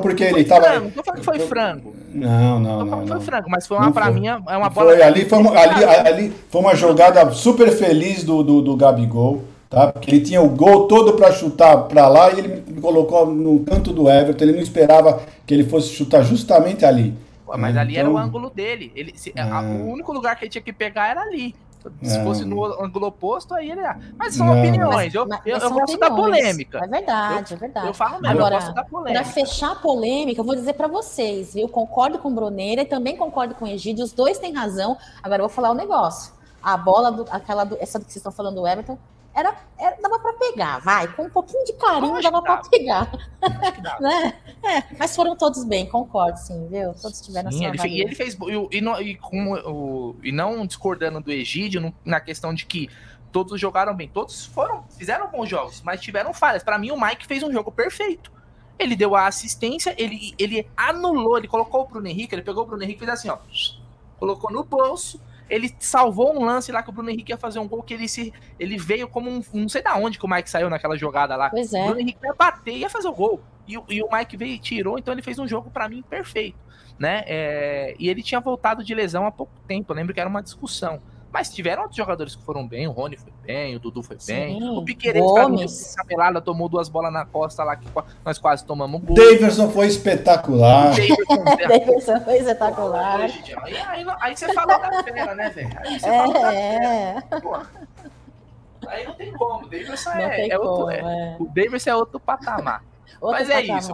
porque ele tava frango, não tô falando que foi frango. Não, não, não. Não foi frango, mas foi uma para mim é uma bola foi, ali foi uma, ali, ali foi uma jogada super feliz do, do, do Gabigol. Tá? Porque ele tinha o gol todo para chutar para lá e ele colocou no canto do Everton. Ele não esperava que ele fosse chutar justamente ali. Mas então, ali era o então, ângulo dele. Ele, se, é. a, o único lugar que ele tinha que pegar era ali. Se fosse no ângulo oposto, aí ele. Mas são não. opiniões. Eu, mas, eu, eu gosto da polêmica. É verdade, eu, é verdade. Eu falo mesmo, Agora, eu gosto da polêmica. Para fechar a polêmica, eu vou dizer para vocês, viu? Concordo com o Bruneira e também concordo com o Egídio. Os dois têm razão. Agora eu vou falar o um negócio. A bola, do, aquela do, essa que vocês estão falando do Everton, era, era dava para pegar, vai, com um pouquinho de carinho dava para pegar, [LAUGHS] né? É, mas foram todos bem, concordo, sim, viu? Todos tiveram sim, ele, E ele fez e, e, e, com, o, e não discordando do Egídio no, na questão de que todos jogaram bem, todos foram fizeram bons jogos, mas tiveram falhas. Para mim, o Mike fez um jogo perfeito. Ele deu a assistência, ele, ele anulou, ele colocou o Bruno Henrique, ele pegou o Bruno Henrique e fez assim, ó, colocou no bolso ele salvou um lance lá que o Bruno Henrique ia fazer um gol que ele se ele veio como um não sei da onde que o Mike saiu naquela jogada lá. Pois é. O Bruno Henrique ia bater ia fazer o gol. E, e o Mike veio e tirou, então ele fez um jogo para mim perfeito, né? É, e ele tinha voltado de lesão há pouco tempo, eu lembro que era uma discussão. Mas tiveram outros jogadores que foram bem. O Rony foi bem, o Dudu foi Sim, bem. O Piqueires Gomes. cabelada tomou duas bolas na costa lá que nós quase tomamos gol. Davidson foi espetacular. Davidson [LAUGHS] foi espetacular. Aí, aí, aí, você falou da fera, né, velho? Aí você é. falou da fera. Aí não tem como. O Davidson é, é, outro. É. é. O Davidson é outro patamar. [LAUGHS] Outro Mas é isso,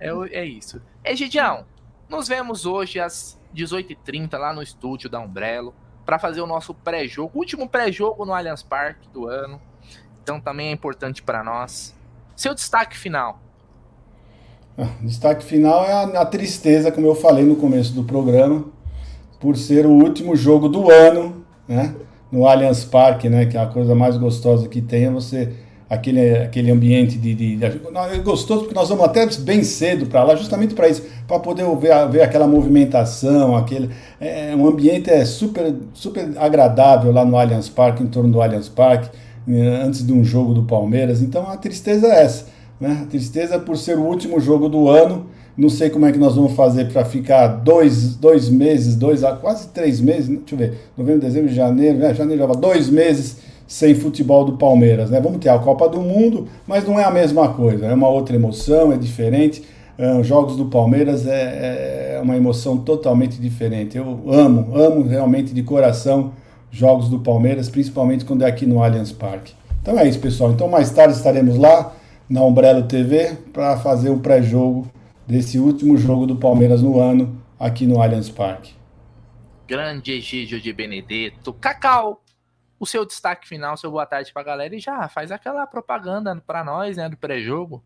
É, é isso. Egidião, nos vemos hoje às 18h30 lá no estúdio da Umbrello para fazer o nosso pré-jogo, último pré-jogo no Allianz Parque do ano. Então também é importante para nós. Seu destaque final. Ah, destaque final é a, a, tristeza, como eu falei no começo do programa, por ser o último jogo do ano, né? No Allianz Parque, né? Que é a coisa mais gostosa que tem é você aquele, aquele ambiente de, de, de, é gostoso porque nós vamos até bem cedo para lá justamente para isso para poder ver, ver aquela movimentação aquele é, um ambiente é super super agradável lá no Allianz Parque em torno do Allianz Parque eh, antes de um jogo do Palmeiras. Então a tristeza é essa né? A tristeza por ser o último jogo do ano. Não sei como é que nós vamos fazer para ficar dois, dois meses, dois, quase três meses, deixa eu ver, novembro, dezembro, janeiro, né? janeiro dois meses sem futebol do Palmeiras. Né? Vamos ter a Copa do Mundo, mas não é a mesma coisa, é uma outra emoção, é diferente. Uh, jogos do Palmeiras é, é, uma emoção totalmente diferente. Eu amo, amo realmente de coração jogos do Palmeiras, principalmente quando é aqui no Allianz Parque. Então é isso, pessoal. Então mais tarde estaremos lá na Umbrella TV para fazer o pré-jogo desse último jogo do Palmeiras no ano aqui no Allianz Parque. Grande Egídio de Benedetto, Cacau, o seu destaque final, seu boa tarde para a galera e já faz aquela propaganda para nós, né, do pré-jogo.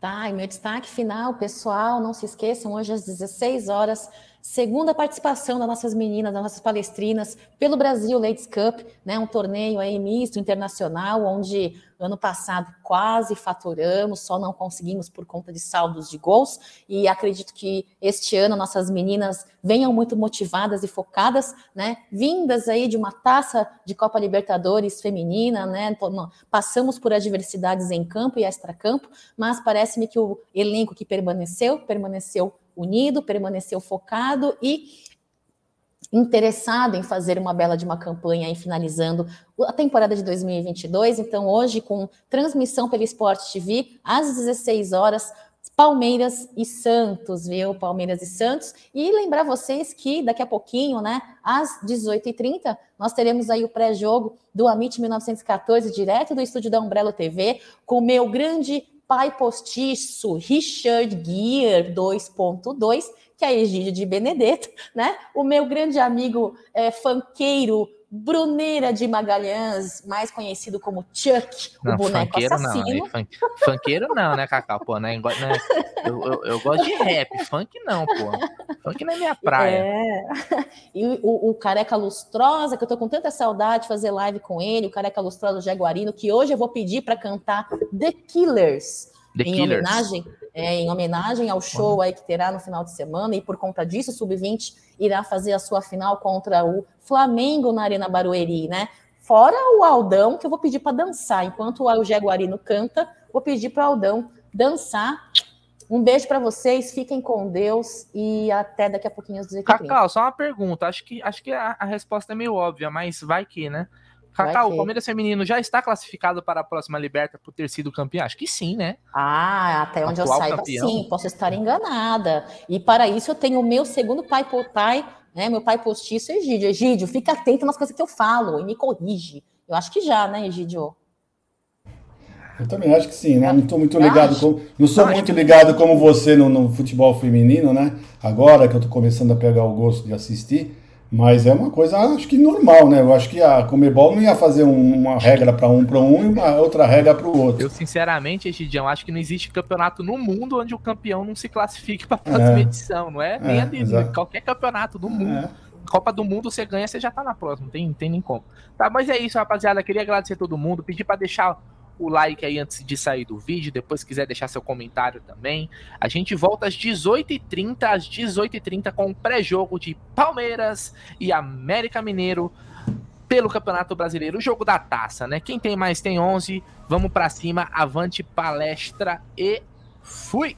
Tá, e meu destaque final, pessoal, não se esqueçam, hoje às 16 horas, segunda participação das nossas meninas, das nossas palestrinas pelo Brasil Ladies Cup, né, um torneio aí misto internacional, onde ano passado quase faturamos, só não conseguimos por conta de saldos de gols, e acredito que este ano nossas meninas venham muito motivadas e focadas, né, vindas aí de uma taça de Copa Libertadores feminina, né, passamos por adversidades em campo e extra-campo, mas parece-me que o elenco que permaneceu, permaneceu unido, permaneceu focado e interessado em fazer uma bela de uma campanha e finalizando a temporada de 2022. Então, hoje, com transmissão pelo Esporte TV, às 16 horas, Palmeiras e Santos, viu? Palmeiras e Santos. E lembrar vocês que daqui a pouquinho, né, às 18h30, nós teremos aí o pré-jogo do Amit 1914, direto do estúdio da Umbrella TV, com o meu grande pai postiço Richard Gere 2.2, que é a Egídio de Benedetto, né? O meu grande amigo é, fanqueiro Bruneira de Magalhães, mais conhecido como Chuck, não, o boneco assassino. Não, funk, funkeiro não, né, Cacau? Pô, né? né eu, eu, eu, gosto de rap, funk não, pô. Funk não é minha praia. É. E o, o, Careca Lustrosa, que eu tô com tanta saudade de fazer live com ele, o Careca Lustrosa Jaguarino, que hoje eu vou pedir para cantar The Killers. The em Killers. homenagem é, em homenagem ao show aí que terá no final de semana, e por conta disso, o Sub-20 irá fazer a sua final contra o Flamengo na Arena Barueri, né? Fora o Aldão, que eu vou pedir para dançar. Enquanto o Jaguarino canta, vou pedir para o Aldão dançar. Um beijo para vocês, fiquem com Deus e até daqui a pouquinho às 18 Cacau, só uma pergunta. Acho que, acho que a, a resposta é meio óbvia, mas vai que, né? Cacau, o Palmeiras Feminino já está classificado para a próxima Liberta por ter sido campeão? Acho que sim, né? Ah, até onde Atual eu saiba, campeão. sim. Posso estar enganada. E para isso eu tenho o meu segundo pai, pai né? Meu pai postiço, Egídio. Egídio, fica atento nas coisas que eu falo e me corrige. Eu acho que já, né, Egídio? Eu também acho que sim, né? Não estou muito ligado, com, não sou muito ligado como você no, no futebol feminino, né? Agora que eu estou começando a pegar o gosto de assistir, mas é uma coisa, acho que normal, né? Eu acho que a Comebol não ia fazer um, uma regra para um para um e uma outra regra para o outro. Eu, sinceramente, Egidião, acho que não existe campeonato no mundo onde o campeão não se classifique para a próxima é. edição, não é? Nem é, a de qualquer campeonato do mundo. É. Copa do Mundo você ganha, você já tá na próxima, não tem, tem nem como. Tá, mas é isso, rapaziada. Queria agradecer a todo mundo, pedir para deixar o like aí antes de sair do vídeo. Depois, quiser deixar seu comentário também. A gente volta às 18h30, às 18h30, com o pré-jogo de Palmeiras e América Mineiro pelo Campeonato Brasileiro. O jogo da taça, né? Quem tem mais tem 11. Vamos para cima, avante palestra e fui!